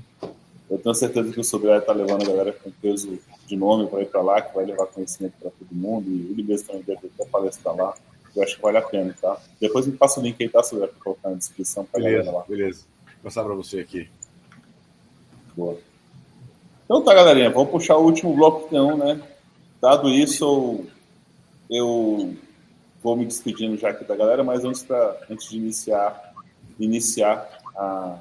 eu tenho certeza que o Sobral está levando a galera com peso de nome para ir para lá, que vai levar conhecimento para todo mundo, e ele mesmo também deve ter palestra lá. Eu acho que vale a pena, tá? Depois me passa o link aí, tá, Sobral, para colocar na descrição para galera lá. Beleza, vou passar para você aqui. Boa. Então tá, galerinha, vamos puxar o último bloco que não, né? Dado isso, eu, eu vou me despedindo já aqui da galera, mas antes, pra, antes de iniciar, iniciar a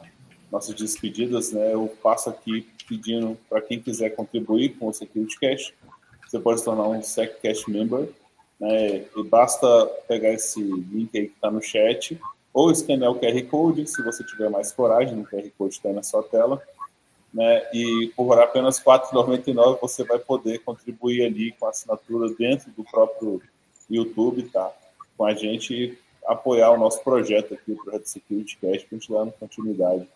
nossas despedidas, né, eu passo aqui pedindo para quem quiser contribuir com o Security Cash, você pode se tornar um SecCash Member, né, e basta pegar esse link aí que está no chat, ou escanear o QR Code, se você tiver mais coragem, o QR Code está na sua tela, né, e por apenas R$ 4,99 você vai poder contribuir ali com a assinatura dentro do próprio YouTube, tá? Com a gente apoiar o nosso projeto aqui, o Projeto Security Cash, para a gente dar continuidade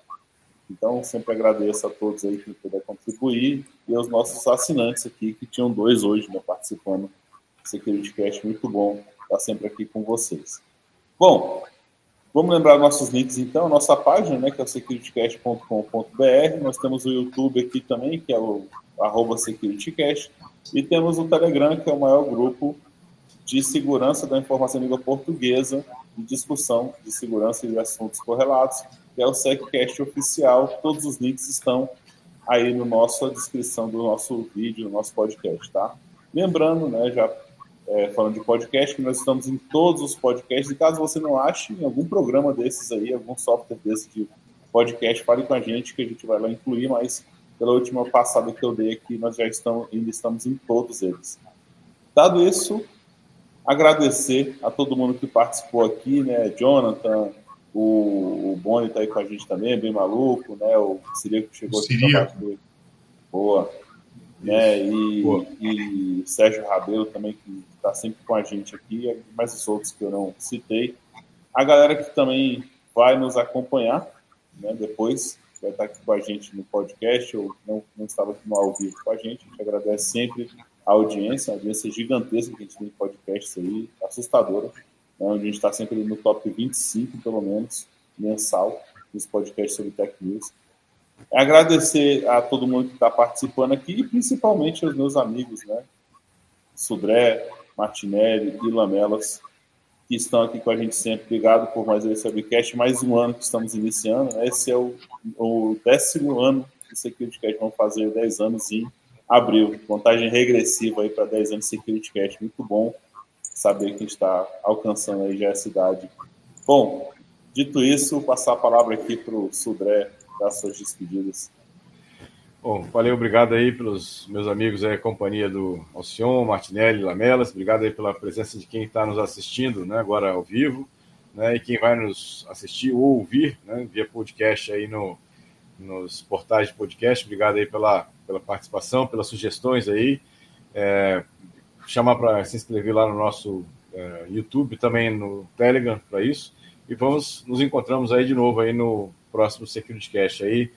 então, sempre agradeço a todos aí que puder contribuir e aos nossos assinantes aqui, que tinham dois hoje né, participando do SecurityCast. Muito bom estar sempre aqui com vocês. Bom, vamos lembrar nossos links então, nossa página, né, que é o securitycast.com.br. Nós temos o YouTube aqui também, que é o arroba SecurityCast. E temos o Telegram, que é o maior grupo de segurança da informação em língua portuguesa e discussão de segurança e assuntos correlatos que é o SecCast oficial. Todos os links estão aí no nossa descrição do nosso vídeo, do nosso podcast, tá? Lembrando, né, já é, falando de podcast, que nós estamos em todos os podcasts, e caso você não ache em algum programa desses aí, algum software desse de podcast, fale com a gente que a gente vai lá incluir, mas pela última passada que eu dei aqui, nós já estamos, ainda estamos em todos eles. Dado isso, agradecer a todo mundo que participou aqui, né, Jonathan, o, o Boni está aí com a gente também, bem maluco, né? O Sirico chegou aqui Boa. Né? E, e Sérgio Rabelo também, que está sempre com a gente aqui, mais os outros que eu não citei. A galera que também vai nos acompanhar, né? Depois vai estar aqui com a gente no podcast, ou não, não estava aqui no ao vivo com a gente. A gente agradece sempre a audiência, a audiência gigantesca que a gente tem em podcast aí, assustadora né, onde a gente está sempre no top 25, pelo menos, mensal, nos podcasts sobre Tech News. Agradecer a todo mundo que está participando aqui e principalmente aos meus amigos, né? Sudré, Martinelli e Lamelas, que estão aqui com a gente sempre. Obrigado por mais esse webcast, mais um ano que estamos iniciando. Né? Esse é o, o décimo ano do SecurityCast, vamos fazer 10 anos em abril. Contagem regressiva aí para 10 anos de SecurityCast, muito bom saber que a gente está alcançando aí já a cidade. Bom, dito isso, passar a palavra aqui para o Sudré dar suas despedidas. Bom, valeu, obrigado aí pelos meus amigos aí, a companhia do Alcion, Martinelli, Lamelas, obrigado aí pela presença de quem está nos assistindo, né, agora ao vivo, né, e quem vai nos assistir ou ouvir, né, via podcast aí no, nos portais de podcast, obrigado aí pela, pela participação, pelas sugestões aí, é, chamar para se inscrever lá no nosso é, YouTube, também no Telegram para isso. E vamos nos encontramos aí de novo aí no próximo Security Cast aí.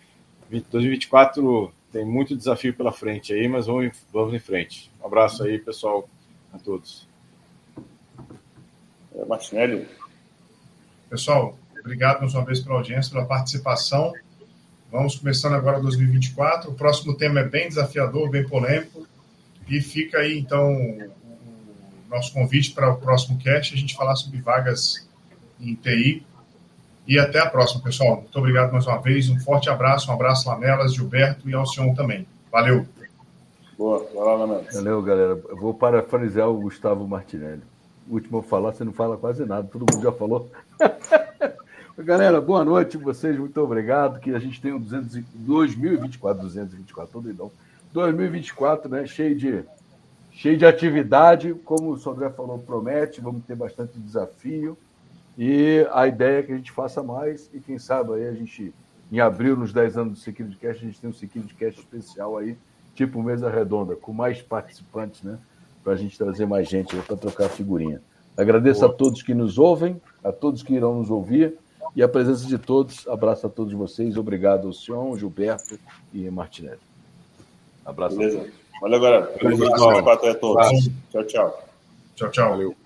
2024 tem muito desafio pela frente aí, mas vamos, vamos em frente. Um abraço aí, pessoal, a todos. É, Martinelli. Pessoal, obrigado mais uma vez pela audiência, pela participação. Vamos começando agora 2024. O próximo tema é bem desafiador, bem polêmico. E fica aí, então, o nosso convite para o próximo cast, a gente falar sobre vagas em TI. E até a próxima, pessoal. Muito obrigado mais uma vez. Um forte abraço, um abraço, Lamelas, Gilberto e Alcion também. Valeu. Boa, vai lá, Lamelas. Valeu, galera. Eu vou parafrasear o Gustavo Martinelli. O último a falar, você não fala quase nada, todo mundo já falou. Galera, boa noite vocês, muito obrigado. Que a gente tenha um 200, 2024, 224, todo idão. 2024, né? Cheio de, cheio de atividade, como o Sodré falou, promete, vamos ter bastante desafio. E a ideia é que a gente faça mais e quem sabe aí a gente, em abril, nos 10 anos do Security Cast, a gente tem um Security Cast especial aí, tipo mesa redonda, com mais participantes, né? para a gente trazer mais gente para trocar figurinha. Agradeço Boa. a todos que nos ouvem, a todos que irão nos ouvir e a presença de todos. Abraço a todos vocês. Obrigado ao Sion, Gilberto e Martinelli. Abraço Beleza. a todos. Valeu, galera. Feliz 2024 a todos. Tchau, tchau. Tchau, tchau. Valeu.